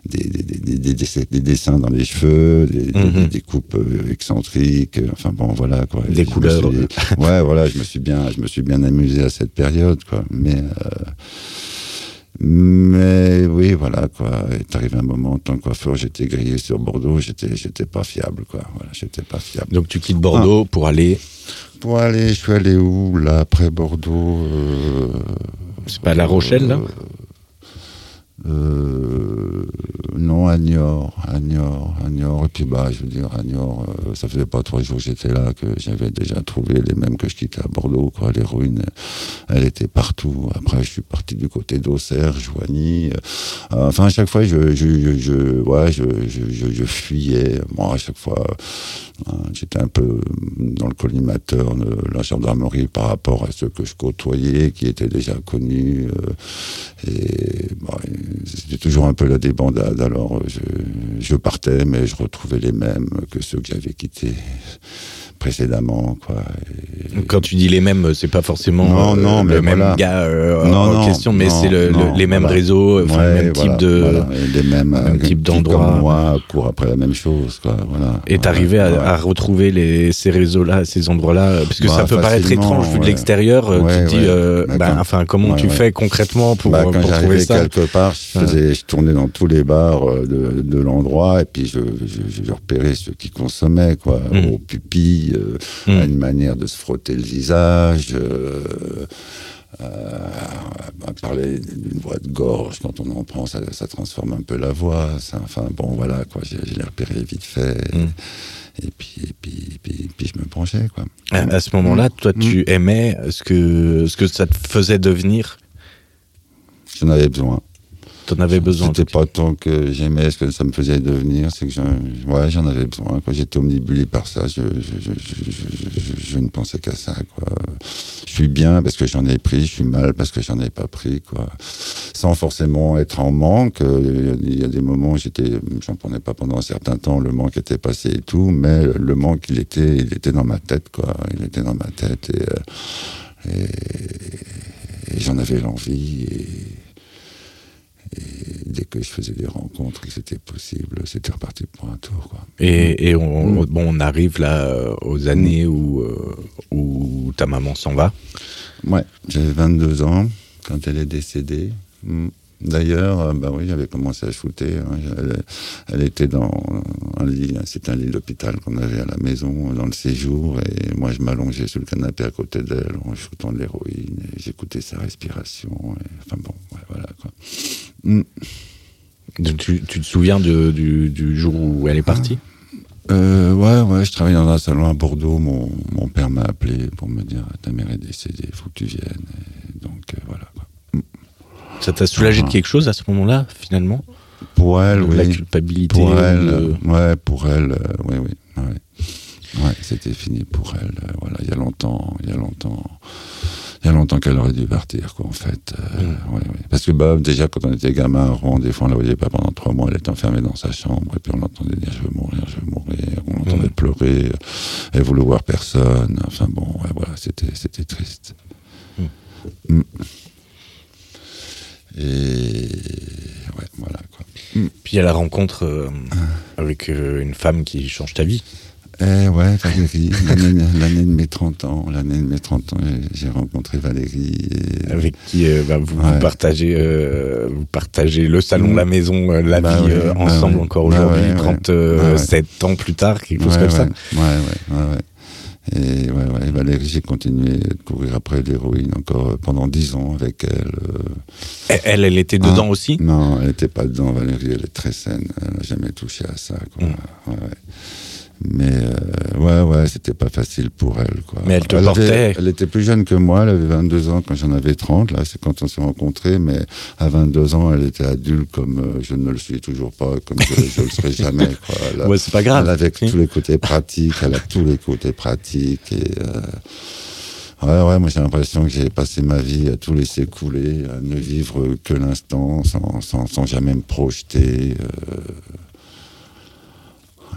des, des, des, des dessins dans les cheveux, des, hmm. coupes euh, excentriques, enfin bon voilà quoi. Des couleurs. ouais, voilà, je me suis bien, je me suis bien amusé à cette période quoi, mais. Euh, mais oui, voilà, quoi. Est arrivé un moment, en tant que coiffeur, j'étais grillé sur Bordeaux, j'étais, j'étais pas fiable, quoi. Voilà, j'étais pas fiable. Donc tu quittes Bordeaux ah. pour aller Pour aller, je suis allé où, là, après Bordeaux c'est pas La Rochelle, là euh, non, à Niort, à Niort, à Niort. Et puis, bah, je veux dire, à Niort, euh, ça faisait pas trois jours que j'étais là que j'avais déjà trouvé les mêmes que je quittais à Bordeaux, quoi. Les ruines, elles étaient partout. Après, je suis parti du côté d'Auxerre, Joigny. Euh, enfin, à chaque fois, je, je, je, ouais, je, je, je, fuyais. Moi, à chaque fois, euh, j'étais un peu dans le collimateur de la gendarmerie par rapport à ceux que je côtoyais, qui étaient déjà connus. et bah, c'était toujours un peu la débandade. Alors je, je, partais, mais je retrouvais les mêmes que ceux que j'avais quittés précédemment. Quoi. Quand tu dis les mêmes, c'est pas forcément non, non, euh, le même gars euh, en question, mais c'est le, les mêmes réseaux, le même type de, les mêmes, même type d'endroits. Moi, court après la même chose. Quoi, voilà. Et t'arrivais à, à, retrouver les, ces réseaux-là, ces endroits-là, parce que bah, ça peut paraître étrange vu de l'extérieur. tu te dis, euh, bah, enfin, comment tu fais concrètement pour, bah, quand pour trouver ça quelque part, je, faisais, je tournais dans tous les bars de, de l'endroit et puis je, je, je, repérais ceux qui consommaient, quoi, mmh. aux pupilles euh, à une manière de se frotter le visage. Euh, euh, parler d'une voix de gorge, quand on en prend, ça, transforme un peu la voix. enfin, bon, voilà, quoi, j'ai l'ai repéré vite fait. Hmm. Et, puis, et puis, puis, je me penchais, quoi. À, ce moment-là, toi, tu aimais ce que, ce que ça te faisait devenir? J'en avais besoin. T'en avais besoin C'était pas tant que j'aimais ce que ça me faisait devenir, c'est que j'en ouais, avais besoin. J'étais omnibulé par ça, je, je, je, je ne pensais qu'à ça. Quoi. Je suis bien parce que j'en ai pris, je suis mal parce que j'en ai pas pris. Quoi. Sans forcément être en manque. Il y a des moments où j'étais, j'en prenais pas pendant un certain temps, le manque était passé et tout, mais le manque, il était, il était dans ma tête. Quoi. Il était dans ma tête et, et, et j'en avais l'envie. Et, et dès que je faisais des rencontres, que c'était possible, c'était reparti pour un tour. Quoi. Et, et on, mm. bon, on arrive là euh, aux années où, euh, où ta maman s'en va. Ouais, j'avais 22 ans quand elle est décédée. Mm. D'ailleurs, euh, bah oui, j'avais commencé à shooter. Hein. Elle, était dans un lit, c'est un lit d'hôpital qu'on avait à la maison dans le séjour, et moi je m'allongeais sur le canapé à côté d'elle en shootant de l'héroïne, et j'écoutais sa respiration. enfin bon, voilà quoi. Mm. Tu, te souviens du, du, jour où elle est partie? Euh, ouais, ouais, je travaillais dans un salon à Bordeaux. Mon, mon père m'a appelé pour me dire Ta mère est décédée, il faut que tu viennes. donc, euh, voilà. Ça t'a soulagé de quelque chose à ce moment-là, finalement? Pour elle, oui. La culpabilité Pour elle, ouais, pour elle, euh, oui, oui. Ouais, ouais c'était fini pour elle. Euh, voilà, il y a longtemps, il y a longtemps. Il y a longtemps qu'elle aurait dû partir, quoi, en fait. Euh, mm. ouais, ouais. Parce que bah, déjà, quand on était gamin, Rouen, des fois, on la voyait pas pendant trois mois, elle était enfermée dans sa chambre, et puis on l'entendait dire Je veux mourir, je veux mourir. On l'entendait mm. pleurer, elle voulait voir personne. Enfin bon, ouais, voilà, c'était triste. Mm. Et ouais, voilà quoi. Puis il y a la rencontre euh, avec euh, une femme qui change ta vie. Eh ouais, Valérie, l'année de mes 30 ans, l'année de mes 30 ans, j'ai rencontré Valérie. Avec qui euh, bah, vous, partagez, vous partagez le salon, la maison, la bah vie ensemble bah encore aujourd'hui, 37 ans plus tard, quelque chose comme ça. Ouais, ouais, ouais. Et ouais, ouais, Valérie, j'ai continué de courir après l'héroïne encore pendant dix ans avec elle. Euh. Elle, elle était dedans ah, aussi? Non, elle n'était pas dedans, Valérie, elle est très saine. Elle n'a jamais touché à ça. Quoi. Mm. Mais euh, ouais, ouais, c'était pas facile pour elle. Quoi. Mais elle te portait. elle était plus jeune que moi, elle avait 22 ans quand j'en avais 30, là, c'est quand on s'est rencontrés, mais à 22 ans, elle était adulte comme euh, je ne le suis toujours pas, comme je, ne le serai jamais. <laughs> Quoi. Elle, ouais, c'est pas grave. Elle avait tous les côtés pratiques, elle a tous les côtés pratiques et. Euh, Ouais, ouais, moi j'ai l'impression que j'ai passé ma vie à tout laisser couler, à ne vivre que l'instant, sans, sans, sans, jamais me projeter. Euh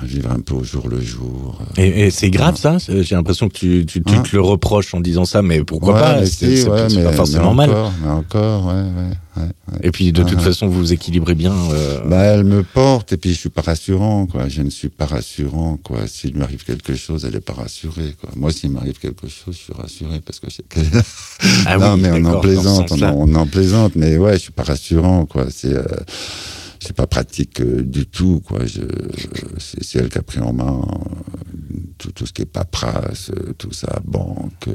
vivre un peu au jour le jour. Euh. Et, c'est grave ça? J'ai l'impression que tu, tu, hein? te le reproches en disant ça, mais pourquoi pas? C'est pas forcément mal. Mais encore, ouais, Et puis de toute façon, vous vous équilibrez bien. Euh... Bah, elle me porte et puis je suis pas rassurant, quoi. Je ne suis pas rassurant, quoi. S'il lui arrive quelque chose, elle est pas rassurée, quoi. Moi, s'il m'arrive quelque chose, je suis rassuré parce que je sais qu'elle. ah <laughs> non, mais on en plaisante, on, on, en plaisante, mais ouais, je suis pas rassurant, quoi. C'est. Euh c'est pas pratique euh, du tout quoi. C'est elle qui a pris en main euh, tout, ce qui est paperasse, tout ça, banque.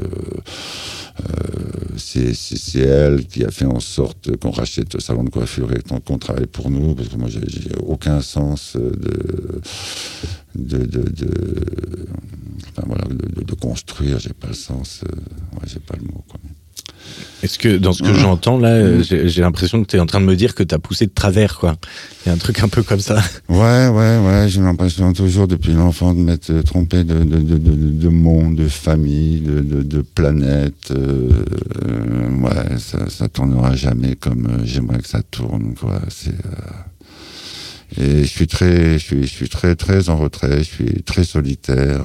c'est elle qui a fait en sorte qu'on rachète le salon de coiffure et qu'on travaille pour nous, parce que moi, j'ai aucun sens de de, de, de, enfin, voilà, de construire, j'ai pas le sens, ouais, j'ai pas le mot. Quoi. Est-ce que dans ce que j'entends là, euh, j'ai l'impression que tu es en train de me dire que tu as poussé de travers, quoi. Il y a un truc un peu comme ça. Ouais, ouais, ouais. J'ai l'impression toujours depuis l'enfant de m'être trompé de, de, de, de, monde, de famille, de, planète. Euh, ouais, ça, ça tournera jamais comme euh, j'aimerais que ça tourne, quoi. C'est. Et je suis très, je suis, je suis très, très en retrait. Je suis très solitaire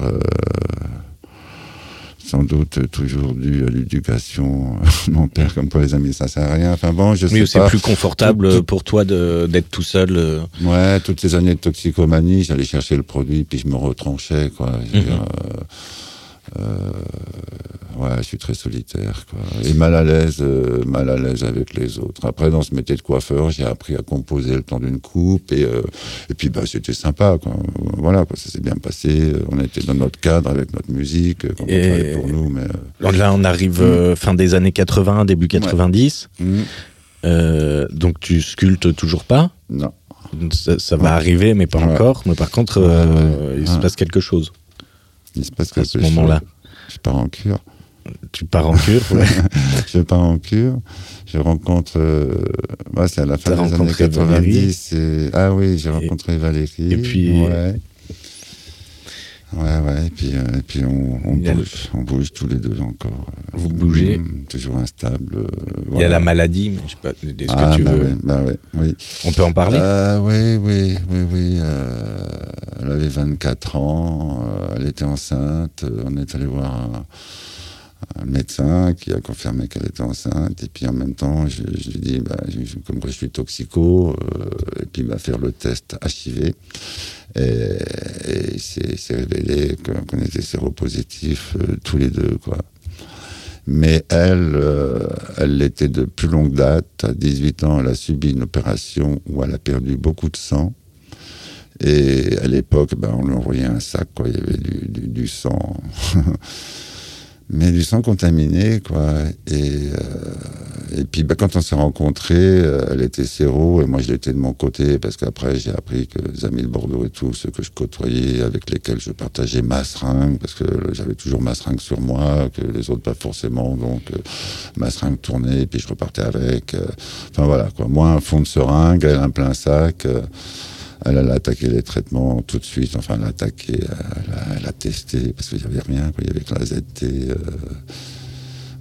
sans doute toujours dû à l'éducation <laughs> mon père comme pour les amis ça sert à rien. Enfin bon je sais pas. c'est plus confortable pour toi d'être tout seul euh. ouais toutes ces années de toxicomanie j'allais chercher le produit puis je me retranchais quoi. Euh, euh, ouais, je suis très solitaire, quoi. Et mal à l'aise, euh, mal à l'aise avec les autres. Après, dans ce métier de coiffeur, j'ai appris à composer le temps d'une coupe et, euh, et puis, bah, c'était sympa, quoi. Voilà, quoi. Ça s'est bien passé. On était dans notre cadre avec notre musique, et pour nous, mais. Là, on arrive mm. fin des années 80, début 90. Mm. donc, tu sculptes toujours pas? Non. Ça, va arriver, mais pas encore. Mais par contre, il se passe quelque chose. Il se passe quelque chose. À ce moment-là. Je pars en cure. Tu pars en cure, ouais. <laughs> je pars en cure. Je rencontre. Euh, c'est à la fin des années 90. Ah oui, j'ai rencontré Valérie. Et puis. Ouais. Ouais, ouais, et puis, euh, et puis on, on bouge, on bouge tous les deux encore. Euh, Vous bougez Toujours instable. Euh, Il y a la maladie, mais je sais pas, est-ce ah, que tu bah veux... Ouais, bah ouais, oui. On peut en parler Oui, oui, oui, oui. elle avait 24 ans, elle était enceinte, on est allé voir un, un médecin qui a confirmé qu'elle était enceinte. Et puis en même temps, je, je lui dis, bah, comme quoi je suis toxico, euh, et puis il va faire le test HIV. Et, et il s'est révélé qu'on était séropositifs euh, tous les deux, quoi. Mais elle, euh, elle l'était de plus longue date. À 18 ans, elle a subi une opération où elle a perdu beaucoup de sang. Et à l'époque, ben, on lui envoyait un sac, quoi. Il y avait du, du sang. <laughs> mais du sang contaminé, quoi. Et, euh, et puis, bah, quand on s'est rencontrés, euh, elle était séro et moi je l'étais de mon côté parce qu'après j'ai appris que les amis de Bordeaux et tout, ceux que je côtoyais, avec lesquels je partageais ma seringue, parce que j'avais toujours ma seringue sur moi, que les autres pas forcément, donc euh, ma seringue tournait et puis je repartais avec. Euh. enfin voilà, quoi. Moi un fond de seringue, elle un plein sac elle, a attaqué les traitements tout de suite. Enfin, elle a attaqué, elle a, testé parce qu'il n'y avait rien. Il y avait que la ZT. Euh.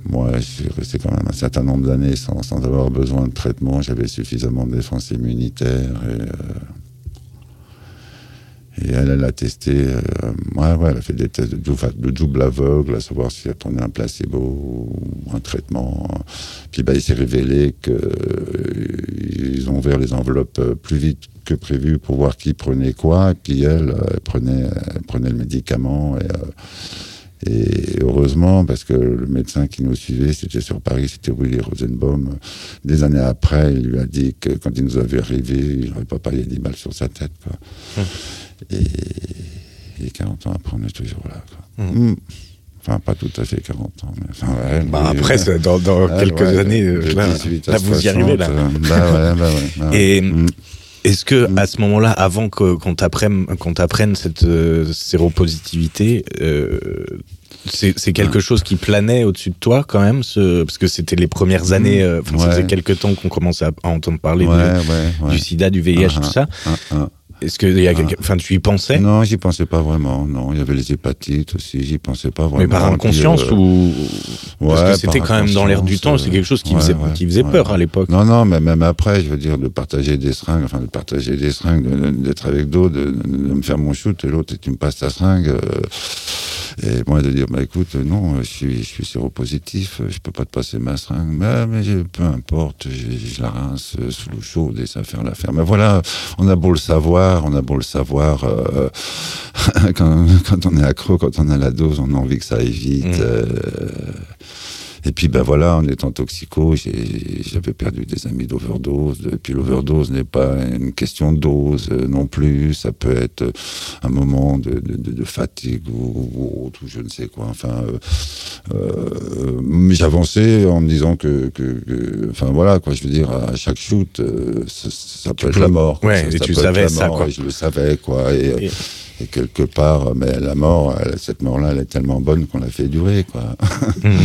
moi, je suis resté quand même un certain nombre d'années sans, sans, avoir besoin de traitement. J'avais suffisamment de défense immunitaire. Et, euh, et elle, a testé, euh, ouais, ouais, elle a fait des tests de double, aveugle, à savoir si elle prenait un placebo ou un traitement. Puis bah, il s'est révélé ont ouvert les enveloppes euh, plus vite que prévu pour voir qui prenait quoi. Et puis elle, elle prenait, elle prenait le médicament. Et, et heureusement, parce que le médecin qui nous suivait, c'était sur Paris, c'était Willy Rosenbaum. Des années après, il lui a dit que quand il nous avait arrivé, il n'aurait pas payé 10 balles sur sa tête. Quoi. Hum. Et, 40 ans après, on est toujours là. Quoi. Mmh. Mmh. Enfin, pas tout à fait 40 ans. Mais enfin, ouais, bah après, dans, dans quelques années, là, là vous y arrivez. Là. Euh, bah bah bah Et mmh. est-ce que à ce moment-là, avant qu'on t'apprenne, cette euh, séropositivité, euh, c'est quelque chose qui planait au-dessus de toi quand même, ce, parce que c'était les premières années. Euh, ça faisait quelques temps qu'on commençait à, entendre parler du, du, SIDA, du VIH, uh-huh. tout ça. Uh-huh. Est-ce que y a ah. enfin, tu y pensais? Non, j'y pensais pas vraiment. Non, il y avait les hépatites aussi, j'y pensais pas vraiment. Mais par inconscience euh, ou Parce que c'était quand même dans l'air du temps, c'est quelque chose qui faisait, qui faisait peur à l'époque. Non, non, mais même après, je veux dire, de partager des seringues, enfin de partager des seringues, d'être avec d'autres, de, me faire mon shoot et l'autre, tu me passes ta seringue. Euh, et moi de dire, bah écoute, non, je suis, je suis séropositif, je peux pas te passer ma seringue. Mais, mais peu importe, je, la rince sous l'eau chaude et ça faire l'affaire. Mais voilà, on a beau le savoir, on a beau le savoir, euh, <laughs> quand, quand, on est accro, quand on a la dose, on a envie que ça aille vite. Mmh. Euh, Et puis, ben voilà, en étant toxico, j'avais perdu des amis d'overdose. Et puis, l'overdose n'est pas une question de dose euh, non plus. Ça peut être un moment de, fatigue ou, ou, je ne sais quoi. Enfin, euh, euh, j'avançais en me disant que, enfin voilà, quoi, je veux dire, à chaque shoot, ça, peut être la mort. Ouais, et tu savais ça, quoi. je le savais, quoi. et et quelque part, mais la mort, cette mort-là, elle est tellement bonne qu'on l'a fait durer, quoi. Mhm.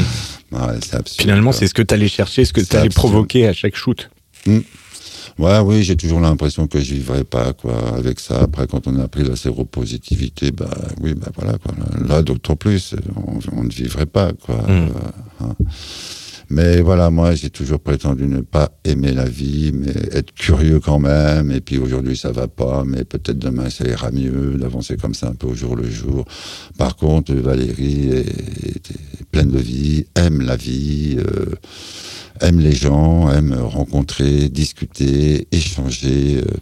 <laughs> Finalement, c'est ce que tu allais chercher, ce que tu allais provoquer à chaque shoot. Hmm. Ouais, oui, j'ai toujours l'impression que je vivrai pas, quoi, avec ça. Après, quand on a pris la séropositivité, bah, oui, bah voilà, quoi. Là, d'autant plus, on, ne vivrait pas, quoi. Mhm. Euh, hein. Mais voilà, moi, j'ai toujours prétendu ne pas aimer la vie, mais être curieux quand même. Et puis aujourd'hui, ça va pas, mais peut-être demain, ça ira mieux d'avancer comme ça un peu au jour le jour. Par contre, Valérie est, pleine de vie, aime la vie, euh, aime les gens, aime rencontrer, discuter, échanger. Euh,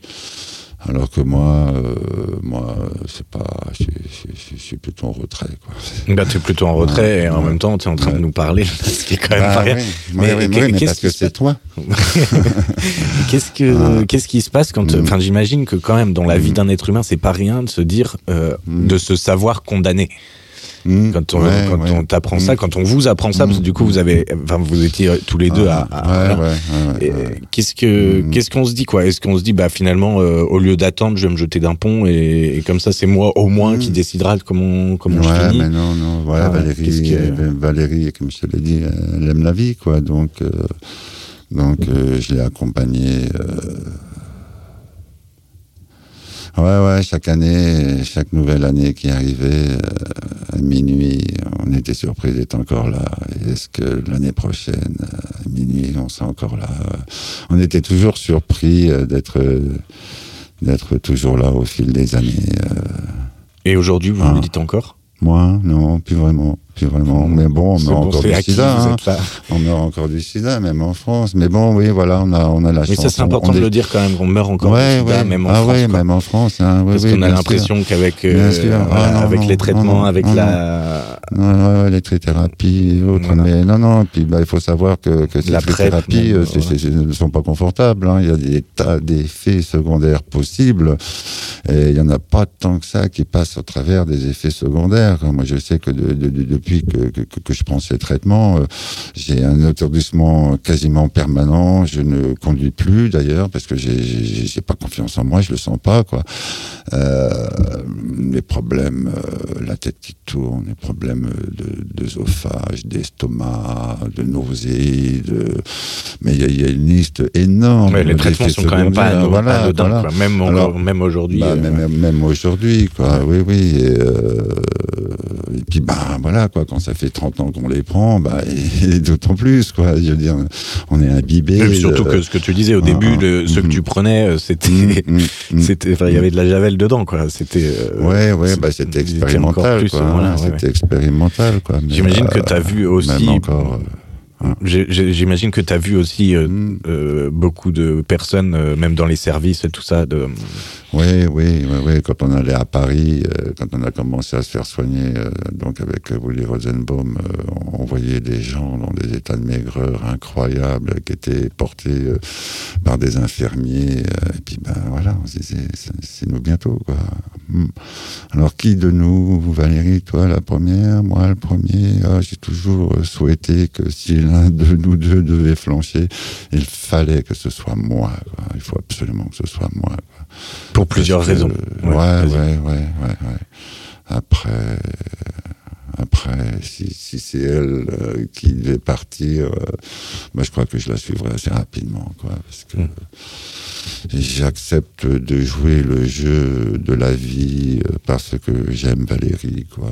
alors que moi, euh, moi, c'est pas, je, suis plutôt en retrait. Quoi. Bah, tu es plutôt en retrait et en même temps, tu es en train de nous parler, <laughs> ce qui est quand même bah pas rien. mais, mais, parce que c'est toi. <laughs> qu'est-ce que, ah. qu'est-ce qui se passe quand, mm. enfin, j'imagine que quand même, dans la vie mm. d'un être humain, c'est pas rien de se dire, euh, mm. de se savoir condamné. Mmh. quand on, quand on t'apprend ça, mmh. quand on vous apprend ça, parce que du coup vous avez, enfin vous étiez tous les deux à. Qu'est-ce que, mmh. qu'est-ce qu'on se dit quoi? Est-ce qu'on se dit bah finalement euh, au lieu d'attendre, je vais me jeter d'un pont et, comme ça c'est moi au moins qui décidera de comment comment je finis. mais non non voilà ah, Valérie, Valérie comme je te l'ai dit, elle aime la vie quoi donc euh, donc euh, je l'ai accompagnée Ouais, ouais, chaque année, chaque nouvelle année qui arrivait, euh, à minuit, on était surpris d'être encore là. Est-ce que l'année prochaine, à minuit, on sera encore là? On était toujours surpris euh, d'être d'être toujours là au fil des années. Euh. Et aujourd'hui, vous me dites encore? Moi, non, plus vraiment vraiment. Mais bon, on meurt encore du sida. Hein. On meurt encore du sida, même en France. Mais bon, oui, voilà, on a, on a la chance. Mais ça, c'est important de le dire quand même, qu'on meurt encore du sida, même en ah, France. Oui, même en France. Hein. Parce qu'on a l'impression qu'avec euh, ah, avec les traitements, avec la. Ouais, les trithérapies et autres. Mais non, non, puis bah, il faut savoir que, que ces trithérapies euh, ne sont pas confortables. Hein. Il y a des tas d'effets secondaires possibles. Et il n'y en a pas tant que ça qui passent au travers des effets secondaires. Moi, je sais que depuis depuis que, que, je prends ces traitements, euh, j'ai un étourdissement quasiment permanent. Je ne conduis plus d'ailleurs parce que j'ai pas confiance en moi, je le sens pas quoi. Euh, les problèmes, euh, la tête qui tourne, les problèmes d'œsophage, d'estomac, de nausées, de mais il y, a une liste énorme. les traitements sont quand même pas voilà, même, même aujourd'hui. Bah, même, même aujourd'hui, quoi. Oui, oui. Et, et puis, bah, voilà, quoi quand ça fait 30 ans qu'on les prend, bah, <laughs> et, d'autant plus, quoi. Je veux dire, on est imbibé. surtout que ce que tu disais au début, de, ce que mm-hmm. tu prenais, euh, c'était, mm-hmm. <laughs> Mm-hmm. c'était, il y avait de la javel dedans, quoi. C'était. Euh, ouais, ouais, bah, c'était expérimental, quoi. C'était expérimental, quoi. J'imagine que tu as vu aussi. encore, J'imagine que tu as vu aussi euh, mm. euh, beaucoup de personnes, euh, même dans les services et tout ça. De... Oui, oui, oui, oui. Quand on allait à Paris, quand on a commencé à se faire soigner, donc avec Willy Rosenbaum, on voyait des gens dans des états de maigreur incroyables qui étaient portés par des infirmiers. et puis, ben voilà, c'est nous bientôt, quoi. Mm. Alors, qui de nous, Valérie, toi la première, moi le premier, ah, j'ai toujours souhaité que si <laughs> l'un de nous deux devait flancher, il fallait que ce soit moi. Il faut absolument que ce soit moi. Pour plusieurs raisons. ouais, ouais, ouais, ouais, ouais, Après, après, si, si c'est elle euh, qui devait partir, euh, bah, je crois que je la suivrai assez rapidement, quoi, parce que hmm. j'accepte de jouer le jeu de la vie euh, parce que j'aime Valérie, quoi.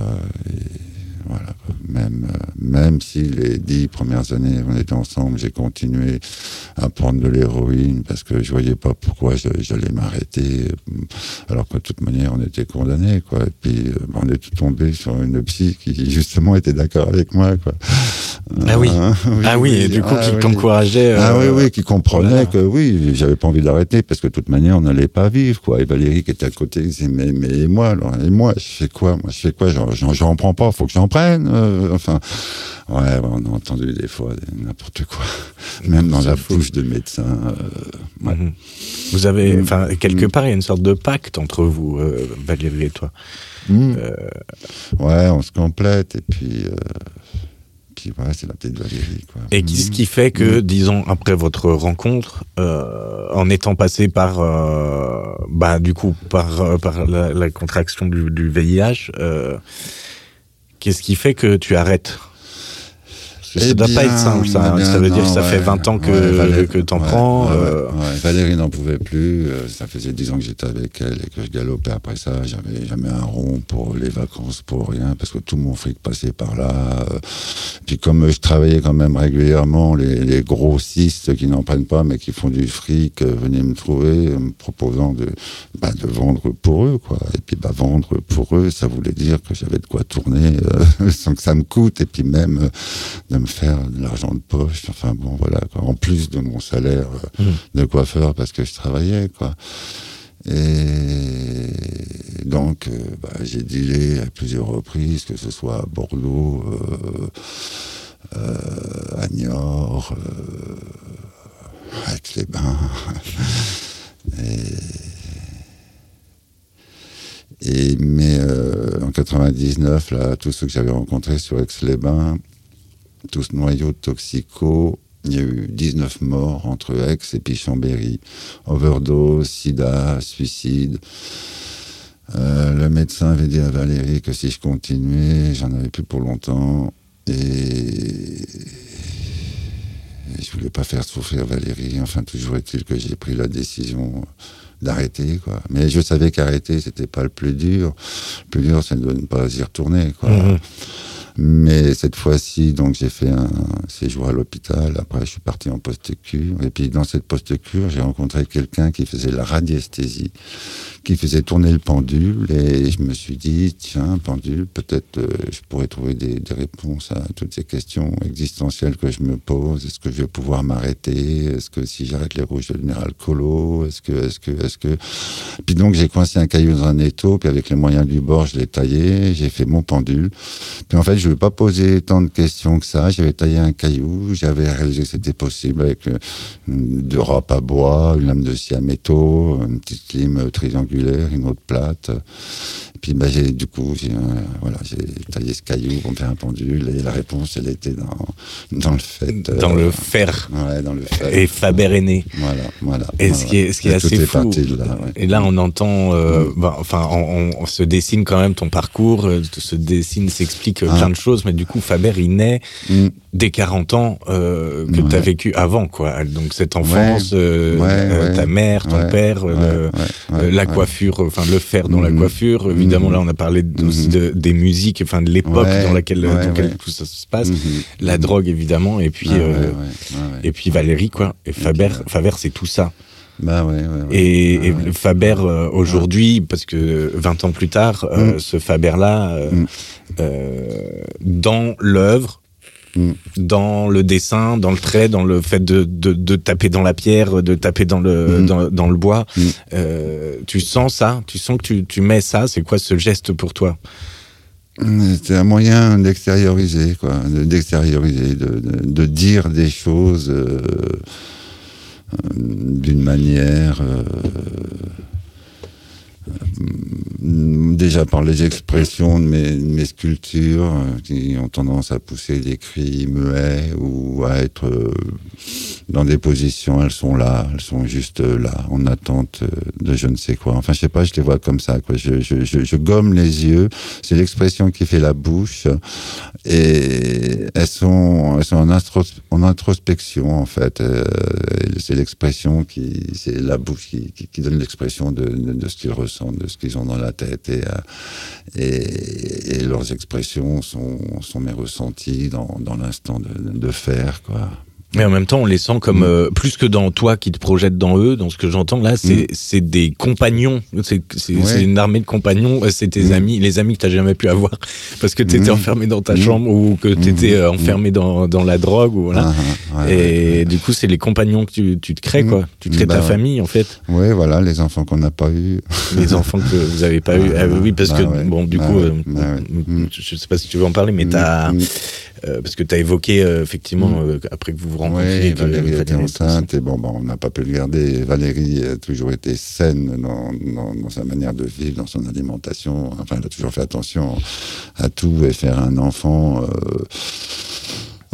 Et, voilà. Même, euh, même si les dix premières années on était ensemble, j'ai continué à prendre de l'héroïne parce que je voyais pas pourquoi j'allais m'arrêter. Alors que de toute manière, on était condamnés, quoi. Et puis, euh, on est tombé sur une psy qui, justement, était d'accord avec moi, quoi. Ah oui. Hein, ah oui, et du coup, ah qui t'encourageait. Euh, ah oui, oui, qui comprenait que oui, j'avais pas envie d'arrêter parce que de toute manière, on n'allait pas vivre, quoi. Et Valérie qui était à côté, disait, mais, mais et moi, alors, et moi, je fais quoi? Moi, je fais quoi? J'en prends pas, faut que j'en prenne. Enfin, ouais, on a entendu des fois n'importe quoi, même dans la bouche de médecin. Euh, mhm. Vous avez, mm. enfin, quelque mm. part, il y a une sorte de pacte entre vous, euh, Valérie et toi. Mm. Ouais, on se complète et puis c'est la petite Valérie. Et qu'est-ce qui fait que, disons, après votre rencontre, euh, en étant passé par, euh, bah, du coup, par, euh, par la, contraction du, du VIH, qu'est-ce qui fait que tu arrêtes? Ça ne doit pas être simple, ça. Hein. ça veut dire que ça fait 20 ans que, que t'en prends. Euh. Valérie n'en pouvait plus. Euh, ça faisait 10 ans que j'étais avec elle et que je galopais après ça. J'avais jamais un rond pour les vacances, pour rien, parce que tout mon fric passait par là. Euh. Puis comme je travaillais quand même régulièrement, les, les grossistes qui n'en prennent pas, mais qui font du fric, venaient me trouver, me proposant de, bah, de vendre pour eux, quoi. Et puis, bah, vendre pour eux, ça voulait dire que j'avais de quoi tourner <laughs> sans que ça me coûte. Et puis même de me faire de l'argent de poche. Enfin bon, voilà, en plus de mon salaire euh, mmh. de coiffeur parce que je travaillais, quoi. Et donc, euh, bah, j'ai dealé à plusieurs reprises, que ce soit à Bordeaux, euh, à Niort, à Aix-les-Bains. <laughs> et, mais en 99, là, tous ceux que j'avais rencontrés sur Aix-les-Bains, tout ce noyau toxico. Il y a eu 19 morts entre Aix et puis Chambéry. Overdose, sida, suicide. Euh, le médecin avait dit à Valérie que si je continuais, j'en avais plus pour longtemps. Et je voulais pas faire souffrir Valérie. Enfin, toujours est-il que j'ai pris la décision d'arrêter, quoi. Mais je savais qu'arrêter, c'était pas le plus dur. Le plus dur, c'est de ne pas y retourner, quoi. Mhm. Mais cette fois-ci, donc j'ai fait un séjour à l'hôpital. Après, je suis parti en post-cure. Et puis dans cette post-cure, j'ai rencontré quelqu'un qui faisait la radiesthésie, qui faisait tourner le pendule. Et je me suis dit, tiens, pendule, peut-être euh, je pourrais trouver des, des, réponses à toutes ces questions existentielles que je me pose. Est-ce que je vais pouvoir m'arrêter? Est-ce que si j'arrête les rouges, je vais devenir alcoolo? Est-ce que, est-ce que, est-ce que? Puis donc j'ai coincé un caillou dans un étau. Puis avec les moyens du bord, je l'ai taillé. J'ai fait mon pendule. Puis en fait, je ne vais pas poser tant de questions que ça. J'avais taillé un caillou, j'avais réalisé que c'était possible avec euh, de râpe à bois, une lame de scie à métaux, une petite lime triangulaire, une autre plate. Et puis bah, j'ai, du coup, j'ai, voilà, j'ai taillé ce caillou pour faire un pendule et la réponse, elle était dans, dans le fait. Dans le fer. Ouais, dans le fer. Et Faber est né. Voilà, voilà. Et ce qui est, ce qui est assez fou. là, Et là, on entend, euh, bah, enfin, on, se dessine quand même ton parcours, euh, se dessine, s'explique ah. plein de choses, mais du coup, Faber, il naît mm. dès 40 ans euh, que tu as vécu avant, quoi. Donc, cette enfance, ta mère, ton père, la coiffure, enfin, le fer dans la mm. coiffure, évidemment, là, on a parlé aussi de, des musiques, enfin, de l'époque dans laquelle, tout ça se passe. Mm-hmm. La drogue, évidemment, et puis, euh, et puis Valérie, quoi. Et Faber, Faber c'est tout ça. Bah ouais, Et, Faber euh, aujourd'hui, parce que 20 ans plus tard, euh, mm. ce Faber-là, mm. dans l'œuvre, mm. dans le dessin, dans le trait, dans le fait de, de, taper dans la pierre, de taper dans le, dans, le bois, tu sens ça Tu sens que tu, tu mets ça C'est quoi ce geste pour toi? C'est un moyen d'extérioriser, quoi, d'extérioriser, de, de, dire des choses euh, euh, d'une manière euh, déjà par les expressions de mes, sculptures euh, qui ont tendance à pousser des cris muets ou à être euh, dans des positions, elles sont là, elles sont juste là, en attente euh, de je ne sais quoi. Enfin, je sais pas, je les vois comme ça. Je, gomme les yeux, c'est l'expression qui fait la bouche, et elles sont, elles sont en, introspection en fait. c'est l'expression qui, c'est la bouche qui, qui, donne l'expression de, de, de, ce qu'ils ressentent, de ce qu'ils ont dans la tête. Et, et, leurs expressions sont, sont mes ressentis dans, dans l'instant de, de, faire, quoi. Mais en même temps, on les sent comme mm. plus que dans toi qui te projette dans eux. Dans ce que j'entends là, c'est c'est des compagnons. C'est une armée de compagnons. C'est tes amis, les amis que t'as jamais pu avoir <laughs> parce que t'étais enfermé dans ta chambre ou que t'étais enfermé dans dans la drogue ou voilà. Ah, ah, et du coup, c'est les compagnons que tu, tu te crées quoi. Tu crées ta bah famille en fait. Oui, voilà, les enfants qu'on n'a pas eu. <laughs> Les enfants que vous avez pas eu. Ah, oui, parce que bah bon, du coup, euh, mm. je sais pas si tu veux en parler, mais mm. t'as. Mm. Euh, parce que tu as évoqué euh, effectivement après que vous vous rencontriez. Oui, Valérie était enceinte et bon, bon on n'a pas pu le garder. Valérie a toujours été saine dans, dans, sa manière de vivre, dans son alimentation. Enfin, elle a toujours fait attention à tout et faire un enfant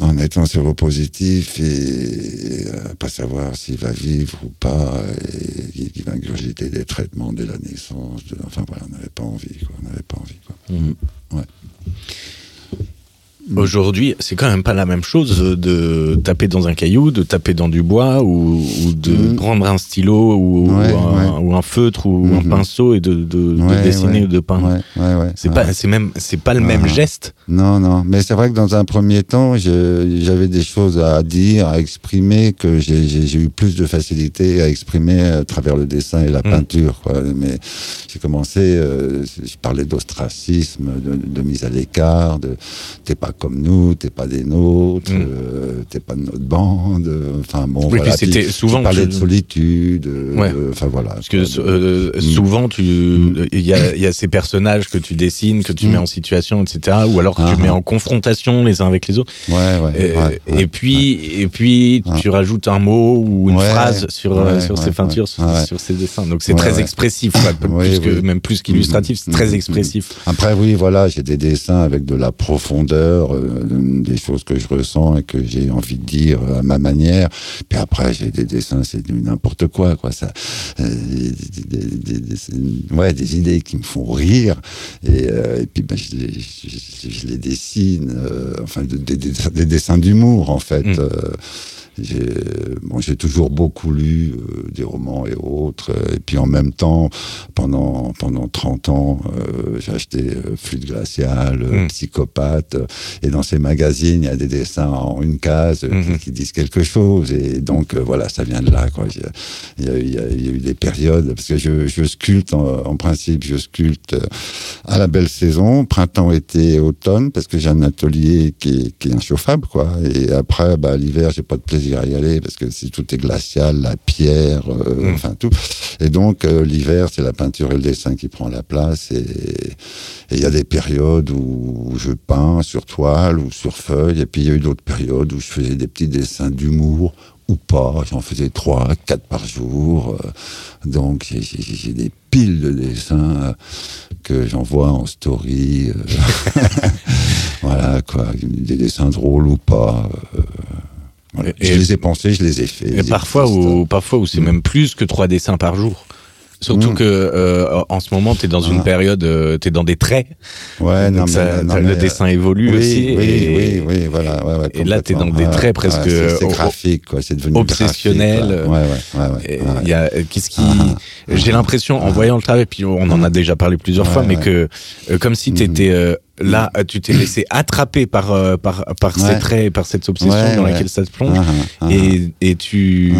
en étant séropositif et euh, pas savoir s'il va vivre ou pas, et il va ingurgiter des traitements dès la naissance. enfin voilà, on n'avait pas envie, quoi. On n'avait pas envie, quoi. Mmh. Ouais. Aujourd'hui, c'est quand même pas la même chose de taper dans un caillou, de taper dans du bois ou, de mm. prendre un stylo ou, un, feutre ou un mm-hmm. pinceau et de, dessiner ou de peindre. c'est pas, c'est même, c'est pas le même geste. Non, non. Mais c'est vrai que dans un premier temps, j'avais des choses à dire, à exprimer que j'ai eu plus de facilité à exprimer à travers le dessin et la mm. peinture. Mais j'ai commencé, euh, je parlais d'ostracisme, de, mise à l'écart, de t'es pas comme nous, t'es pas des nôtres, mm. euh, t'es pas de notre bande. Enfin bon, oui, voilà. c'était souvent. Tu de solitude. Euh, enfin voilà. Parce que euh, mm. souvent, tu, mm. il y, a, y, a, ces personnages que tu dessines, que tu mets en situation, etc. Ou alors que tu mets en confrontation les uns avec les autres. Ouais, ouais. Et, puis, et puis, tu rajoutes un mot ou une phrase sur sur ces peintures, sur, ces dessins. Donc c'est très expressif, <laughs> plus que, même plus qu'illustratif, c'est très expressif. Après, oui, voilà, j'ai des dessins avec de la profondeur euh, des choses que je ressens et que j'ai envie de dire à ma manière. Puis après, j'ai des dessins, c'est n'importe quoi, quoi. Ça, euh, des, ouais, des idées qui me font rire. Et, euh, et puis, ben, je, les, je, les dessine, enfin, des, des, dessins d'humour, en fait. Mmh. J'ai bon, toujours beaucoup lu euh, des romans et autres. Et puis en même temps, pendant, pendant 30 ans, euh, j'ai acheté euh, Flûte glaciale, mm. Psychopathe. Et dans ces magazines, il y a des dessins en une case mm-hmm. qui, disent quelque chose. Et donc, voilà, ça vient de là. Quoi. Il, y a, il, y a, eu des périodes, parce que je, je sculpte, en, principe, je sculpte à la belle saison, printemps, été, automne, parce que j'ai un atelier qui est, qui est inchauffable. Quoi. Et après, bah, l'hiver, j'ai pas de plaisir à y aller parce que si tout est glacial, la pierre, euh, mm. enfin tout. Et donc euh, l'hiver, c'est la peinture et le dessin qui prend la place. Et il y a des périodes où je peins sur toile ou sur feuille. Et puis il y a eu d'autres périodes où je faisais des petits dessins d'humour ou pas. J'en faisais trois, quatre par jour. Euh. donc j'ai des piles de dessins que j'envoie en story. <laughs> <laughs> voilà quoi, des dessins drôles ou pas je les ai pensés, je les ai faits. Et parfois, où, parfois où c'est mm. même plus que trois dessins par jour. Surtout mm. que euh, en ce moment, tu es dans une période, euh, tu es dans des traits. Ouais, non, mais, le dessin évolue aussi. Oui, et, oui, oui, voilà. Ouais, ouais, et là, tu es dans des traits presque. c'est graphique, quoi. C'est devenu obsessionnel. ouais, ouais, Il y a qu'est-ce qui. Ah. J'ai l'impression, en voyant le travail, puis on en a déjà parlé plusieurs fois, mais que euh, comme si tu étais mm. là, tu t'es laissé attraper par par par ces traits, par cette obsession dans laquelle ça te plonge, ah, ah, et et tu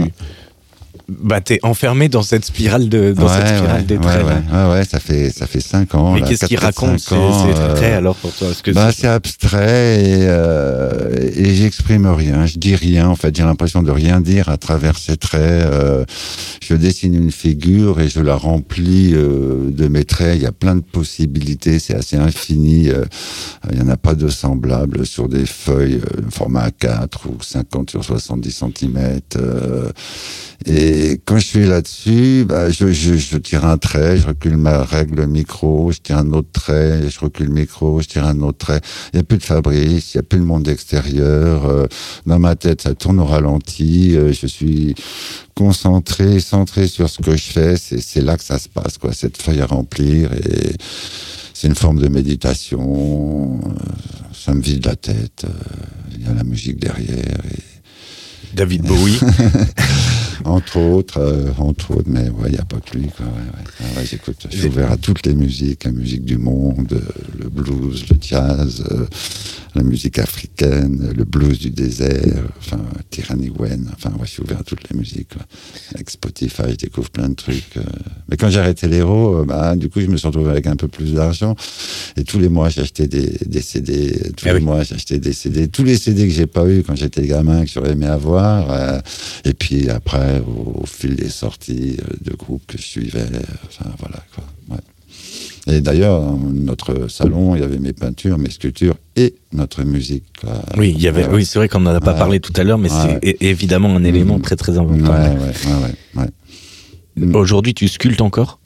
bah, t'es enfermé dans cette spirale de dans cette spirale des traits. Ouais, ouais, ça fait ça fait cinq ans. Mais qu'est-ce qu'il raconte ces, euh, traits alors pour toi que bah, c'est abstrait et, euh, et j'exprime rien, je dis rien. En fait, j'ai l'impression de rien dire à travers ces traits. Euh, je dessine une figure et je la remplis euh, de mes traits. Il y a plein de possibilités, c'est assez infini. Euh, il n'y en a pas de semblable sur des feuilles format 4 ou 50 sur 70 cm. Et quand je suis là-dessus, bah, je, je, je, tire un trait, je recule ma règle micro, je tire un autre trait, je recule le micro, je tire un autre trait. Il n'y a plus de Fabrice, il n'y a plus le monde extérieur. Euh, dans ma tête, ça tourne au ralenti. Euh, je suis concentré, centré sur ce que je fais. C'est là que ça se passe, quoi. Cette feuille à remplir et c'est une forme de méditation. Euh, ça me vide la tête. Il y a la musique derrière. Et... David Bowie. <laughs> entre autres, euh, entre autres, mais il n'y a pas que lui. Quoi, ouais, j'écoute, je suis ouvert à toutes les musiques, la musique du monde, le blues, le jazz, euh, la musique africaine, le blues du désert, enfin, Tyranny Wen, enfin, je suis ouvert à toutes les musiques. Avec Spotify, je découvre plein de trucs. Euh. Mais quand j'ai arrêté l'héros, bah, du coup, je me suis retrouvé avec un peu plus d'argent. Et tous les mois, j'achetais des, des CD. Tous ah les mois, j'achetais des CD. Tous les CD que j'ai pas eu quand j'étais gamin, que j'aurais aimé avoir. Euh. et puis après, au, fil des sorties de groupes que je suivais, enfin, voilà, quoi. Et d'ailleurs, notre salon, il y avait mes peintures, mes sculptures et notre musique. Oui, il y avait. Oui, c'est vrai qu'on n'en a pas parlé tout à l'heure, mais c'est évidemment un élément mm. très très important. Aujourd'hui, tu sculptes encore?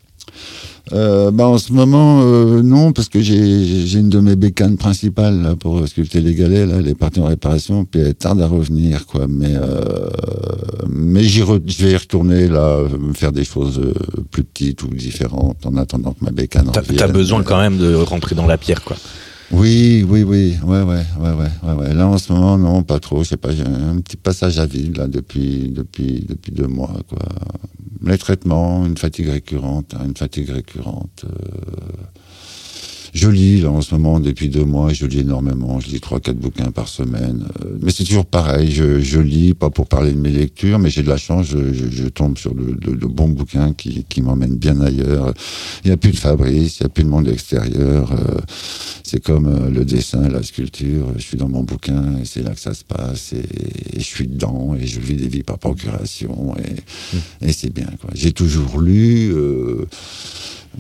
Euh, bah en ce moment, euh, non, parce que j'ai une de mes bécanes principales là, pour sculpter les galets, là, les parties en réparation, puis elle tarde à revenir, quoi. Mais, euh, mais j'y je vais y retourner, là, faire des choses euh, plus petites ou différentes en attendant que ma bécane. T'as besoin quand même de rentrer dans la pierre, quoi. Oui, oui, oui, ouais, ouais, ouais, ouais, ouais, Là, en ce moment, non, pas trop. Je sais pas, j'ai un petit passage à vide, là, depuis, depuis, depuis deux mois, quoi les traitements, une fatigue récurrente, hein, une fatigue récurrente. Euh, je lis là en ce moment depuis deux mois, je lis énormément, je lis trois quatre bouquins par semaine. Euh, mais c'est toujours pareil, je, je, lis pas pour parler de mes lectures, mais j'ai de la chance, je, je, je tombe sur de, de, de, bons bouquins qui, qui m'emmènent bien ailleurs. Il n'y a plus de Fabrice, il n'y a plus de monde extérieur. Euh, c'est comme euh, le dessin, la sculpture. Je suis dans mon bouquin et c'est là que ça se passe et, je suis dedans et je vis des vies par procuration et, mmh. et c'est bien. J'ai toujours lu. Euh,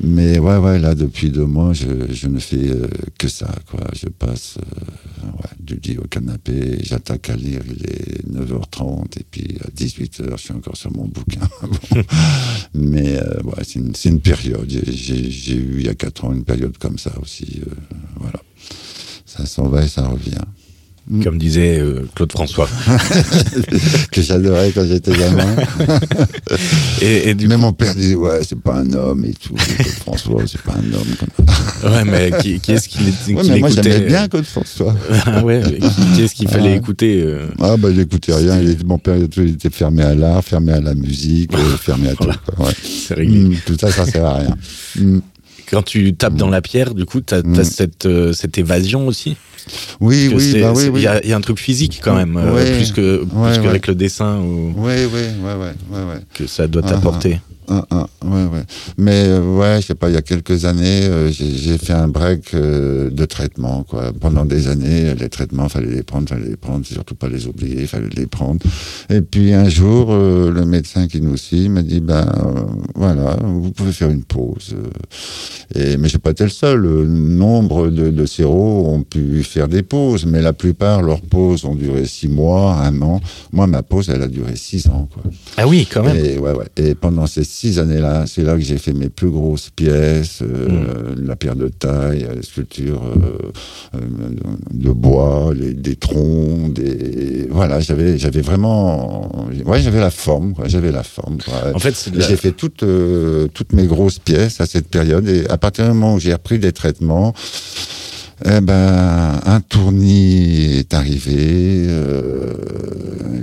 mais ouais, ouais, là, depuis deux mois, je, je ne fais euh, que ça, quoi. Je passe euh, ouais, du lit au canapé, j'attaque à lire, il est 9h30, et puis à 18h, je suis encore sur mon bouquin. <laughs> Mais euh, ouais, c'est une, une, période. J'ai eu, il y a quatre ans, une période comme ça aussi. voilà. Ça s'en va et ça revient. Mm. comme disait euh, Claude François. <laughs> que j'adorais quand j'étais gamin. <laughs> et, du Mais mon père disait, ouais, c'est pas un homme et tout. Claude François, c'est pas un homme. ouais, mais qui, qui est-ce qu'il ouais, mais Moi, j'aimais bien Claude François. ah <laughs> ouais, qui, est-ce qu'il fallait écouter euh... Ah, bah, j'écoutais rien. Il, mon père, il était fermé à l'art, fermé à la musique, euh, fermé à tout. Ouais. C'est réglé. Mm, tout ça, ça sert à rien. Mm. Quand tu tapes dans la pierre, du coup, tu as, cette, euh, cette évasion aussi. Oui, oui, bah oui, Il y, a un truc physique quand même, euh, plus que plus qu'avec le dessin ou. Oui, oui, ouais, ouais, ouais, Que ça doit t'apporter. Ah, ah, ouais, ouais. Mais euh, ouais, je sais pas, il y a quelques années, euh, j'ai fait un break euh, de traitement. Quoi. Pendant des années, les traitements, fallait les prendre, fallait les prendre, surtout pas les oublier, fallait les prendre. Et puis un jour, le médecin qui nous suit m'a dit, ben voilà, vous pouvez faire une pause. Et mais j'ai pas été le seul. Nombre de, de séros ont pu faire des pauses, mais la plupart, leurs pauses ont duré six mois, un an. Moi, ma pause, elle a duré six ans. Quoi. Ah oui, quand même. Et, ouais, ouais. Et pendant ces six années-là, c'est là que j'ai fait mes plus grosses pièces, euh, mm. la pierre de taille, les sculptures euh, euh, de bois, des troncs, des voilà, j'avais j'avais vraiment, ouais, j'avais la forme, j'avais la forme. En fait, j'ai fait toutes toutes mes grosses pièces à cette période et à partir du moment où j'ai repris des traitements. Eh ben, un tournis est arrivé, euh,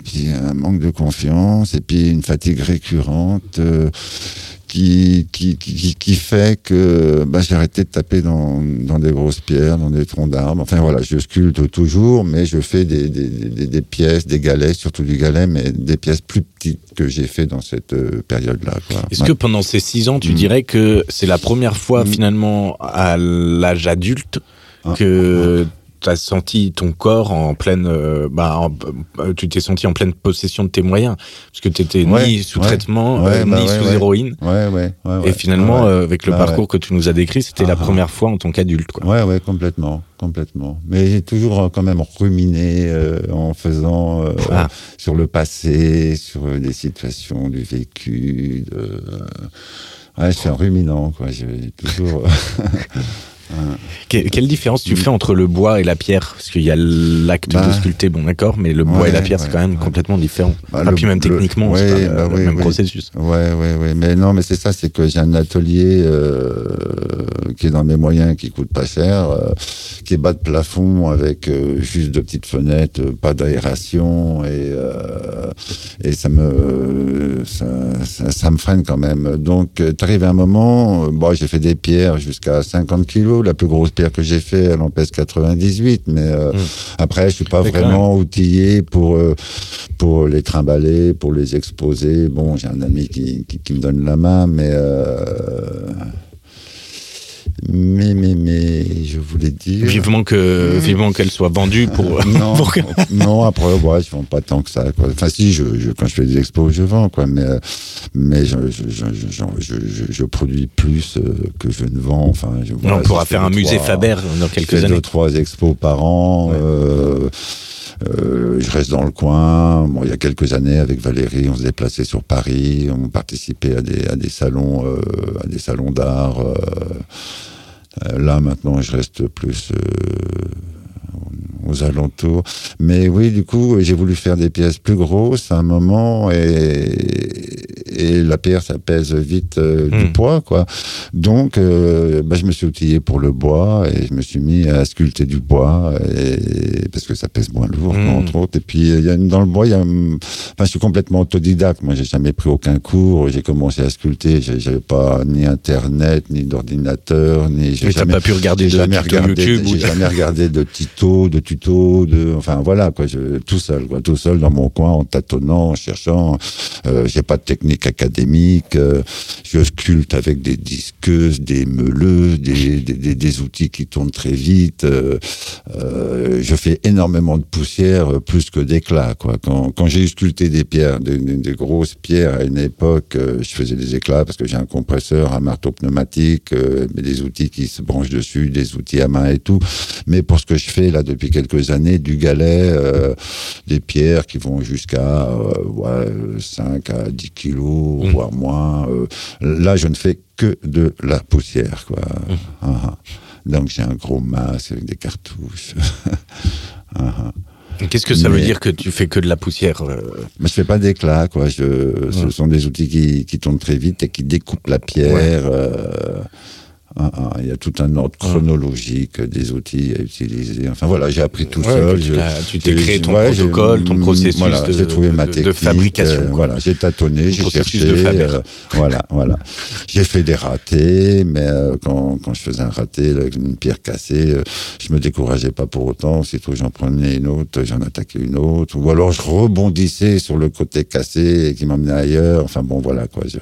puis un manque de confiance, et puis une fatigue récurrente. Euh, qui, qui, qui, qui, fait que bah, j'ai arrêté de taper dans, dans des grosses pierres, dans des troncs d'arbres. Enfin voilà, je sculpte toujours, mais je fais des, des, des, des, pièces, des galets, surtout du galet, mais des pièces plus petites que j'ai fait dans cette euh, période-là. Est-ce que pendant ces six ans, tu mm. dirais que c'est la première fois mm. finalement à l'âge adulte. Que tu as senti ton corps en pleine euh, bah, euh, tu t'es senti en pleine possession de tes moyens parce que tu étais ni sous traitement euh, bah ni sous héroïne. Et finalement avec le bah parcours que tu nous as décrit c'était la ah, ah. première fois en tant qu'adulte quoi. Ouais ouais complètement complètement. Mais j'ai toujours quand même ruminé en faisant sur le passé sur des situations du vécu de... ouais je suis un ruminant quoi. J'ai toujours <laughs> quelle différence tu fais entre le bois et la pierre? Parce qu'il y a l'acte de bah. sculpter, bon d'accord, mais le bois et la pierre, c'est quand même complètement différent. Bah, puis même techniquement, c'est bah le même processus. Ouais, ouais, ouais. Mais non, mais c'est ça, c'est que j'ai un atelier euh, qui est dans mes moyens, qui coûte pas cher, euh, qui est bas de plafond avec euh, juste de petites fenêtres, pas d'aération et et ça me ça, ça, me freine quand même. Donc, tu arrives à un moment, bon, j'ai fait des pierres jusqu'à 50 kilos La plus grosse pierre que j'ai fait, elle en pèse 98. Mais euh, hmm. après, je suis pas vraiment outillé pour euh, pour les trimballer, pour les exposer. Bon, j'ai un ami qui, qui, me donne la main, mais mais, mais, mais, je voulais dire. Vivement que, vivement qu'elle soit vendue pour. non, <laughs> non, après, ouais, je vends pas tant que ça. Quoi. Enfin, si, je, quand je fais des expos, je vends, quoi. Mais, mais je, je, je, je produis plus euh, que je ne vends. Enfin, on pourra faire un musée Faber dans quelques années. Deux, trois expos par an. Euh, euh, je reste dans le coin. Bon, il y a quelques années, avec Valérie, on se déplaçait sur Paris, on participait à des, à des salons, euh, à des salons d'art. Euh, euh, là, maintenant, je reste plus aux alentours. Mais oui, du coup, j'ai voulu faire des pièces plus grosses à un moment et, et la pierre, ça pèse vite euh, du hmm. poids, quoi. Donc, euh, bah, je me suis outillé pour le bois et je me suis mis à sculpter du bois et, parce que ça pèse moins lourd, hmm. entre autres. Et puis, y a, dans le bois, y a, enfin, je suis complètement autodidacte. Moi, j'ai jamais pris aucun cours. J'ai commencé à sculpter. J'avais pas ni internet, ni d'ordinateur, ni. Mais t'as pas pu regarder de jamais YouTube. J'ai jamais regardé de <laughs> de tutos, de, enfin voilà quoi, tout seul, tout seul dans mon coin, en tâtonnant, en cherchant. Euh, j'ai pas de technique académique. Euh, je sculpte avec des disqueuses, des meuleuses, des, des, des, outils qui tournent très vite. Euh, euh, je fais énormément de poussière, plus que d'éclats. Quand, quand j'ai sculpté des pierres, des, grosses pierres à une époque, je faisais des éclats parce que j'ai un compresseur, un marteau pneumatique, des outils qui se branchent dessus, des outils à main et tout. Mais pour ce que je fais là depuis quelques années, du galet, des pierres qui vont jusqu'à ouais, 5 à 10 kilos Mmh. voire moins. Euh, là, je ne fais que de la poussière, quoi. Mmh. Ah, ah. Donc j'ai un gros masque avec des cartouches. <laughs> Ah, Qu'est-ce que ça veut dire que tu fais que de la poussière euh? Mais je fais pas d'éclat, quoi. Je, Ce sont des outils qui, qui, tournent très vite et qui découpent la pierre. Euh, ah, ah, il y a tout un ordre chronologique des outils à utiliser. Enfin voilà, j'ai appris tout seul. tu t'es créé ton protocole, ton processus de, trouvé ma technique, de fabrication. Euh, voilà, j'ai tâtonné, j'ai cherché. Euh, voilà, voilà. J'ai fait des ratés, mais euh, quand, quand je faisais un raté, une pierre cassée, je me décourageais pas pour autant. Aussitôt j'en prenais une autre, j'en attaquais une autre, ou alors je rebondissais sur le côté cassé et qui m'emmenait ailleurs. Enfin bon, voilà quoi. Je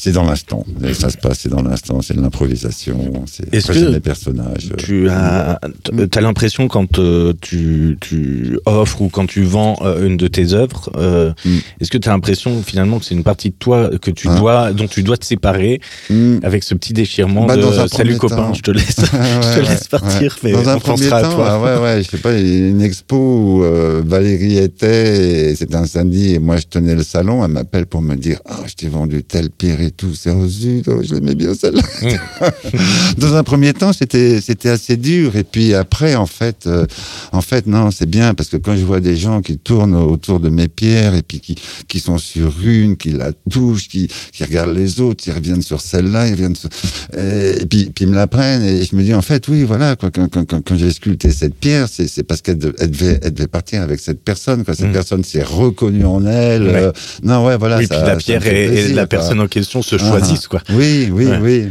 c'est dans l'instant. Ça se passe, c'est dans l'instant, c'est de l'improvisation, c'est les personnages. Tu as, as l'impression quand euh, tu, tu, offres ou quand tu vends euh, une de tes œuvres, euh, mm. est-ce que tu as l'impression finalement que c'est une partie de toi que tu hein dois, dont tu dois te séparer mm. avec ce petit déchirement bah, de salut copain, je te laisse, <laughs> je te laisse partir, mais dans un on pensera à toi. Ah ouais, ouais, je sais pas, une expo où Valérie était, c'était un samedi et moi je tenais le salon, elle m'appelle pour me dire, ah, je t'ai vendu telle pierre tout. C'est oh, oh, je l'aimais bien celle-là. Mm. <laughs> Dans un premier temps, c'était c'était assez dur, et puis après, en fait, euh, en fait, non, c'est bien parce que quand je vois des gens qui tournent autour de mes pierres et puis qui qui sont sur une, qui la touchent, qui qui regardent les autres, ils reviennent sur celle-là, ils reviennent sur... et, puis puis ils me la prennent et je me dis en fait, oui, voilà, quoi, quand quand, quand, j'ai sculpté cette pierre, c'est c'est parce qu'elle devait elle devait partir avec cette personne, quoi. Cette mm. personne s'est reconnue en elle. Euh, non, ouais, voilà. Oui, puis la pierre et, la personne en question se choisissent, quoi. Oui, oui, oui.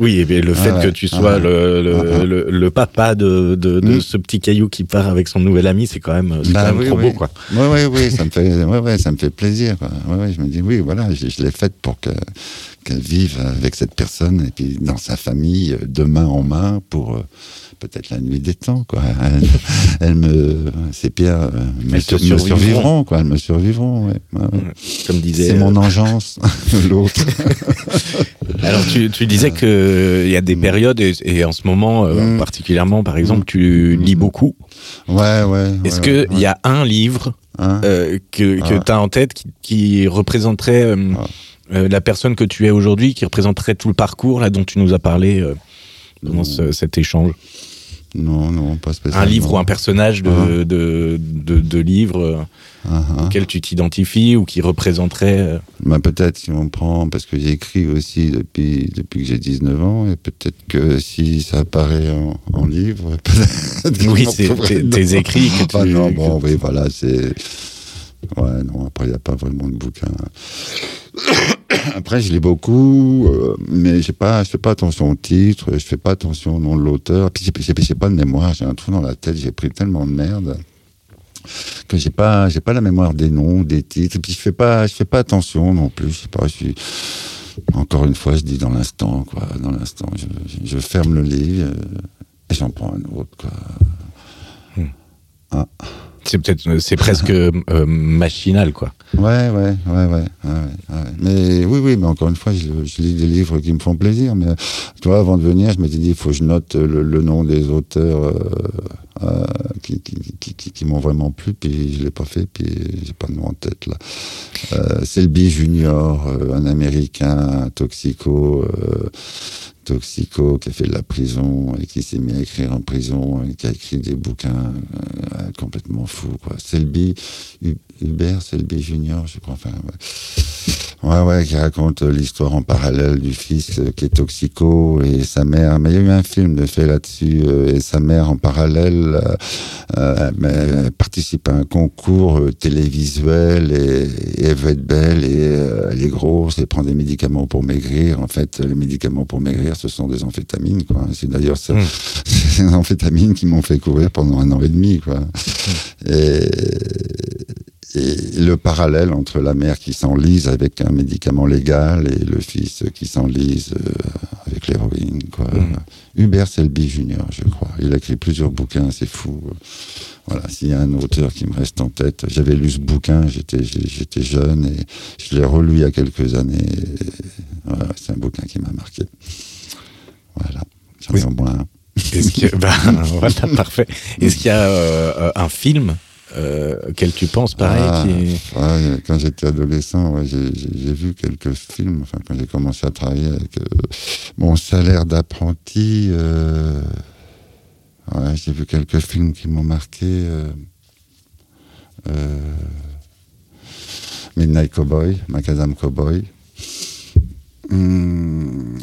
oui, et le fait que tu sois le, le, le, papa de, de, de mm. ce petit caillou qui part avec son nouvel ami, c'est quand même, bah, quand même trop beau, quoi. Oui, oui, oui, ça me fait, ouais, ouais, ça me fait plaisir. Quoi. Je me dis, oui, voilà, je, je l'ai faite pour que qu'elle vive avec cette personne et puis dans sa famille, de main en main, pour euh, peut-être la nuit des temps, quoi. <laughs> Elle, me, ces pierres euh, me, survivront, quoi. Elles me survivront, ouais. Comme disait. C'est mon euh, engeance, <laughs> l'autre. <laughs> Alors, tu, tu disais que il y a des périodes et, en ce moment, mm. particulièrement, par exemple, tu lis mm. beaucoup. Ouais, ouais. Est-ce que qu'il y a un livre hein que, que ah. tu as en tête qui, qui représenterait ah. La personne que tu es aujourd'hui, qui représenterait tout le parcours là dont tu nous as parlé pendant cet échange non, non, pas spécialement. Un livre ou un personnage de, uh-huh. de, de, de, livre uh-huh. auquel tu t'identifies ou qui représenterait euh, bah, Peut-être si on prend, parce que j'écris aussi depuis, depuis que j'ai 19 ans, et peut-être que si ça apparaît en, en livre, <laughs> Oui, c'est tes écrits que tu... non, bon, oui, voilà, c'est Ouais, non, après, il n'y a pas vraiment de bouquin. <coughs> après, je lis beaucoup, euh, mais je ne fais pas attention au titre, je fais pas attention au nom de l'auteur. Puis, j'ai pas de mémoire, j'ai un trou dans la tête, j'ai pris tellement de merde que j'ai pas j'ai pas la mémoire des noms des titres et puis je fais pas je fais pas attention non plus je sais pas je suis encore une fois je dis dans l'instant quoi dans l'instant je, ferme le livre euh, et j'en prends un autre quoi hmm. ah. C'est peut-être, c'est presque euh, machinal, quoi. Ouais, ouais, ouais, ouais, Mais oui, oui, mais encore une fois, je, lis des livres qui me font plaisir. Mais tu vois, avant de venir, je m'étais dit, il faut que je note le, nom des auteurs euh, euh, qui, qui, m'ont vraiment plu, puis je l'ai pas fait, puis j'ai pas de nom en tête là. Selby Junior, un Américain, toxico. Toxico, qui a fait de la prison et qui s'est mis à écrire en prison et qui a écrit des bouquins euh, complètement fous. Quoi. Selby, Hubert Selby Junior, je crois. Enfin. Ouais, qui raconte l'histoire en parallèle du fils euh, qui est toxico et sa mère. Mais il y a eu un film de fait là-dessus euh, et sa mère en parallèle euh, participe à un concours télévisuel et, elle veut être belle et elle est grosse et prend des médicaments pour maigrir. En fait, les médicaments pour maigrir, ce sont des amphétamines. Quoi. C'est d'ailleurs ça, <laughs> mmh. ces amphétamines qui m'ont fait courir pendant un an et demi. Quoi. Mmh. Et et le parallèle entre la mère qui s'enlise avec un médicament légal et le fils qui s'enlise euh, avec l'héroïne. Quoi. Mm. Hubert Selby Junior, je crois. Il a écrit plusieurs bouquins, c'est fou. Voilà, s'il y a un auteur qui me reste en tête, j'avais lu ce bouquin, j'étais, j'étais jeune et je l'ai relu il y a quelques années. Voilà, c'est un bouquin qui m'a marqué. Voilà, j'en oui. ai au moins un. Est-ce que, <laughs> bah, voilà, parfait. Est-ce qu'il y a euh, un film euh, quel tu penses pareil ah, Quand j'étais adolescent, j'ai vu quelques films. Enfin, quand j'ai commencé à travailler avec euh, mon salaire d'apprenti, euh, j'ai vu quelques films qui m'ont marqué. Midnight Cowboy, Macadam Cowboy. Hmm,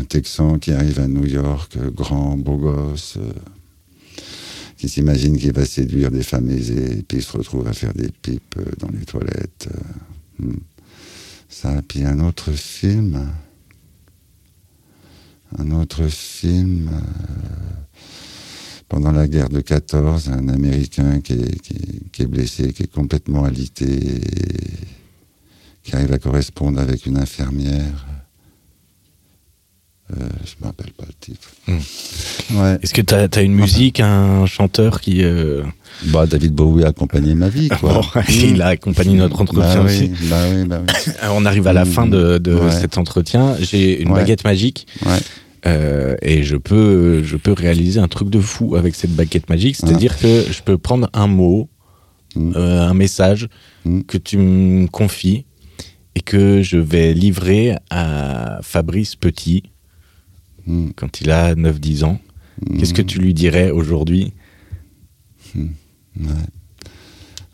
un Texan qui arrive à New York, grand, beau gosse qui s'imagine qu'il va séduire des femmes aisées, et puis il se retrouve à faire des pipes euh, dans les toilettes. Euh, hmm. Ça, puis un autre film, un autre film, euh, pendant la guerre de 14, un Américain qui est, blessé, qui est complètement alité, qui arrive à correspondre avec une infirmière euh, je ne me rappelle pas le titre. Hmm. Ouais. Est-ce que tu as, une musique, un chanteur qui. Euh, bah, David Bowie a accompagné ma vie. Quoi. <laughs> il a accompagné notre entretien bah aussi. Bah oui, bah oui. <laughs> On arrive à la fin de, de cet entretien. J'ai une baguette magique. Euh, et je peux, je peux réaliser un truc de fou avec cette baguette magique. C'est-à-dire que je peux prendre un mot, hmm. un message hmm. que tu me confies et que je vais livrer à Fabrice Petit Hmm. quand il a 9-10 ans. Qu'est-ce que tu lui dirais aujourd'hui hmm.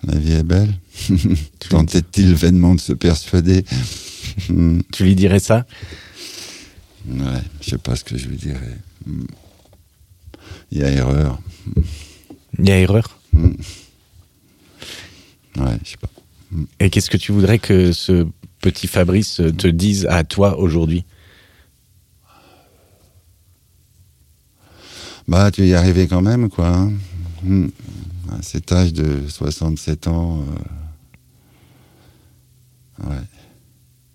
La vie est belle. <laughs> Tentait-il vainement de se persuader hmm. Tu lui dirais ça Ouais, je sais pas ce que je lui dirais. Il y a erreur. Il y a erreur Ouais, je sais pas. Et qu'est-ce que tu voudrais que ce petit Fabrice te dise à toi aujourd'hui? Bah, tu y arrivé quand même, quoi. Hein. Hmm. À cet âge de 67 ans. Euh, ouais.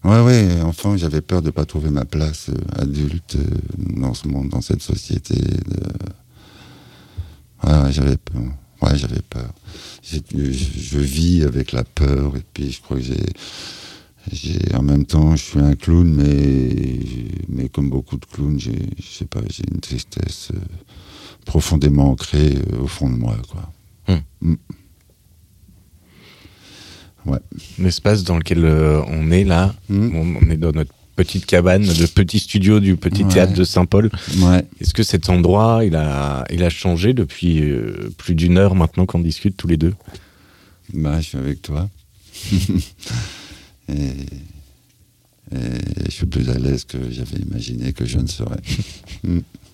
Ouais, ouais, enfant, j'avais peur de ne pas trouver ma place euh, adulte euh, dans ce monde, dans cette société. Ouais, j'avais peur. Ouais, j'avais peur. Je, vis avec la peur, et puis je crois que j'ai. En même temps, je suis un clown, mais, mais comme beaucoup de clowns, je sais pas, j'ai une tristesse profondément ancré euh, au fond de moi. Quoi. Hmm. Hmm. Ouais. L'espace dans lequel euh, on est là, hmm. on, est dans notre petite cabane, le petit studio du petit théâtre de Saint-Paul. Ouais. Est-ce que cet endroit, il a, il a changé depuis euh, plus d'une heure maintenant qu'on discute tous les deux? Bah, Je suis avec toi. <laughs> et, je suis plus à l'aise que j'avais imaginé que je ne serais. <laughs>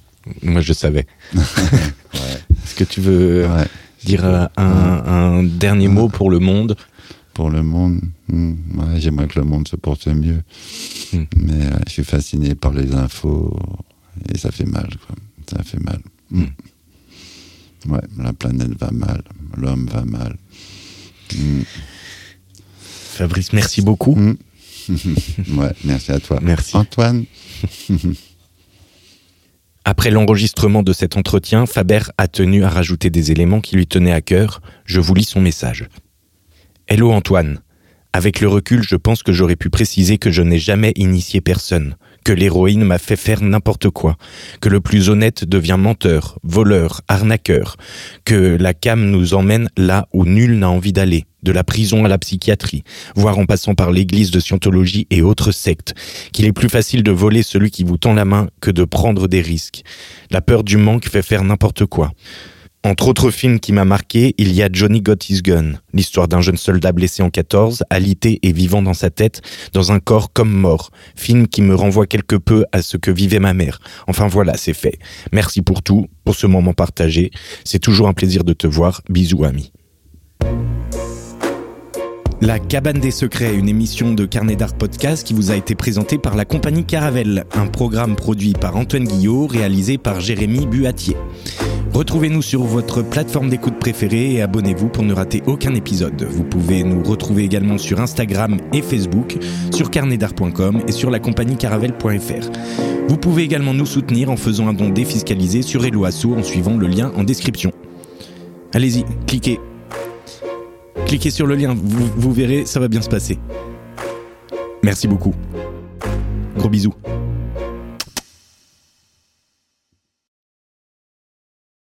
Moi, je savais. <laughs> Est-ce que tu veux dire un, dernier mot pour le monde? Pour le monde. Hmm, j'aimerais que le monde se porte mieux. Hmm. Mais je suis fasciné par les infos et ça fait mal. Ça fait mal. Hmm. Ouais, la planète va mal, l'homme va mal. Fabrice, merci beaucoup. <laughs> ouais, merci à toi. Merci. Antoine. <laughs> Après l'enregistrement de cet entretien, Faber a tenu à rajouter des éléments qui lui tenaient à cœur. Je vous lis son message. Hello Antoine. Avec le recul, je pense que j'aurais pu préciser que je n'ai jamais initié personne, que l'héroïne m'a fait faire n'importe quoi, que le plus honnête devient menteur, voleur, arnaqueur, que la cam nous emmène là où nul n'a envie d'aller, de la prison à la psychiatrie, voire en passant par l'église de scientologie et autres sectes, qu'il est plus facile de voler celui qui vous tend la main que de prendre des risques. La peur du manque fait faire n'importe quoi. Entre autres films qui m'a marqué, il y a Johnny Got His Gun, l'histoire d'un jeune soldat blessé en 14, alité et vivant dans sa tête, dans un corps comme mort. Film qui me renvoie quelque peu à ce que vivait ma mère. Enfin voilà, c'est fait. Merci pour tout, pour ce moment partagé. C'est toujours un plaisir de te voir. Bisous amis. La Cabane des Secrets, une émission de Carnet d'Art Podcast qui vous a été présentée par la compagnie Caravelle, un programme produit par Antoine Guillot, réalisé par Jérémy Buatier. Retrouvez-nous sur votre plateforme d'écoute préférée et abonnez-vous pour ne rater aucun épisode. Vous pouvez nous retrouver également sur Instagram et Facebook, sur carnetdart.com et sur la compagnie caravelle.fr. Vous pouvez également nous soutenir en faisant un don défiscalisé sur Eloasso en suivant le lien en description. Allez-y, cliquez Cliquez sur le lien, vous, verrez, ça va bien se passer. Merci beaucoup. Gros bisous.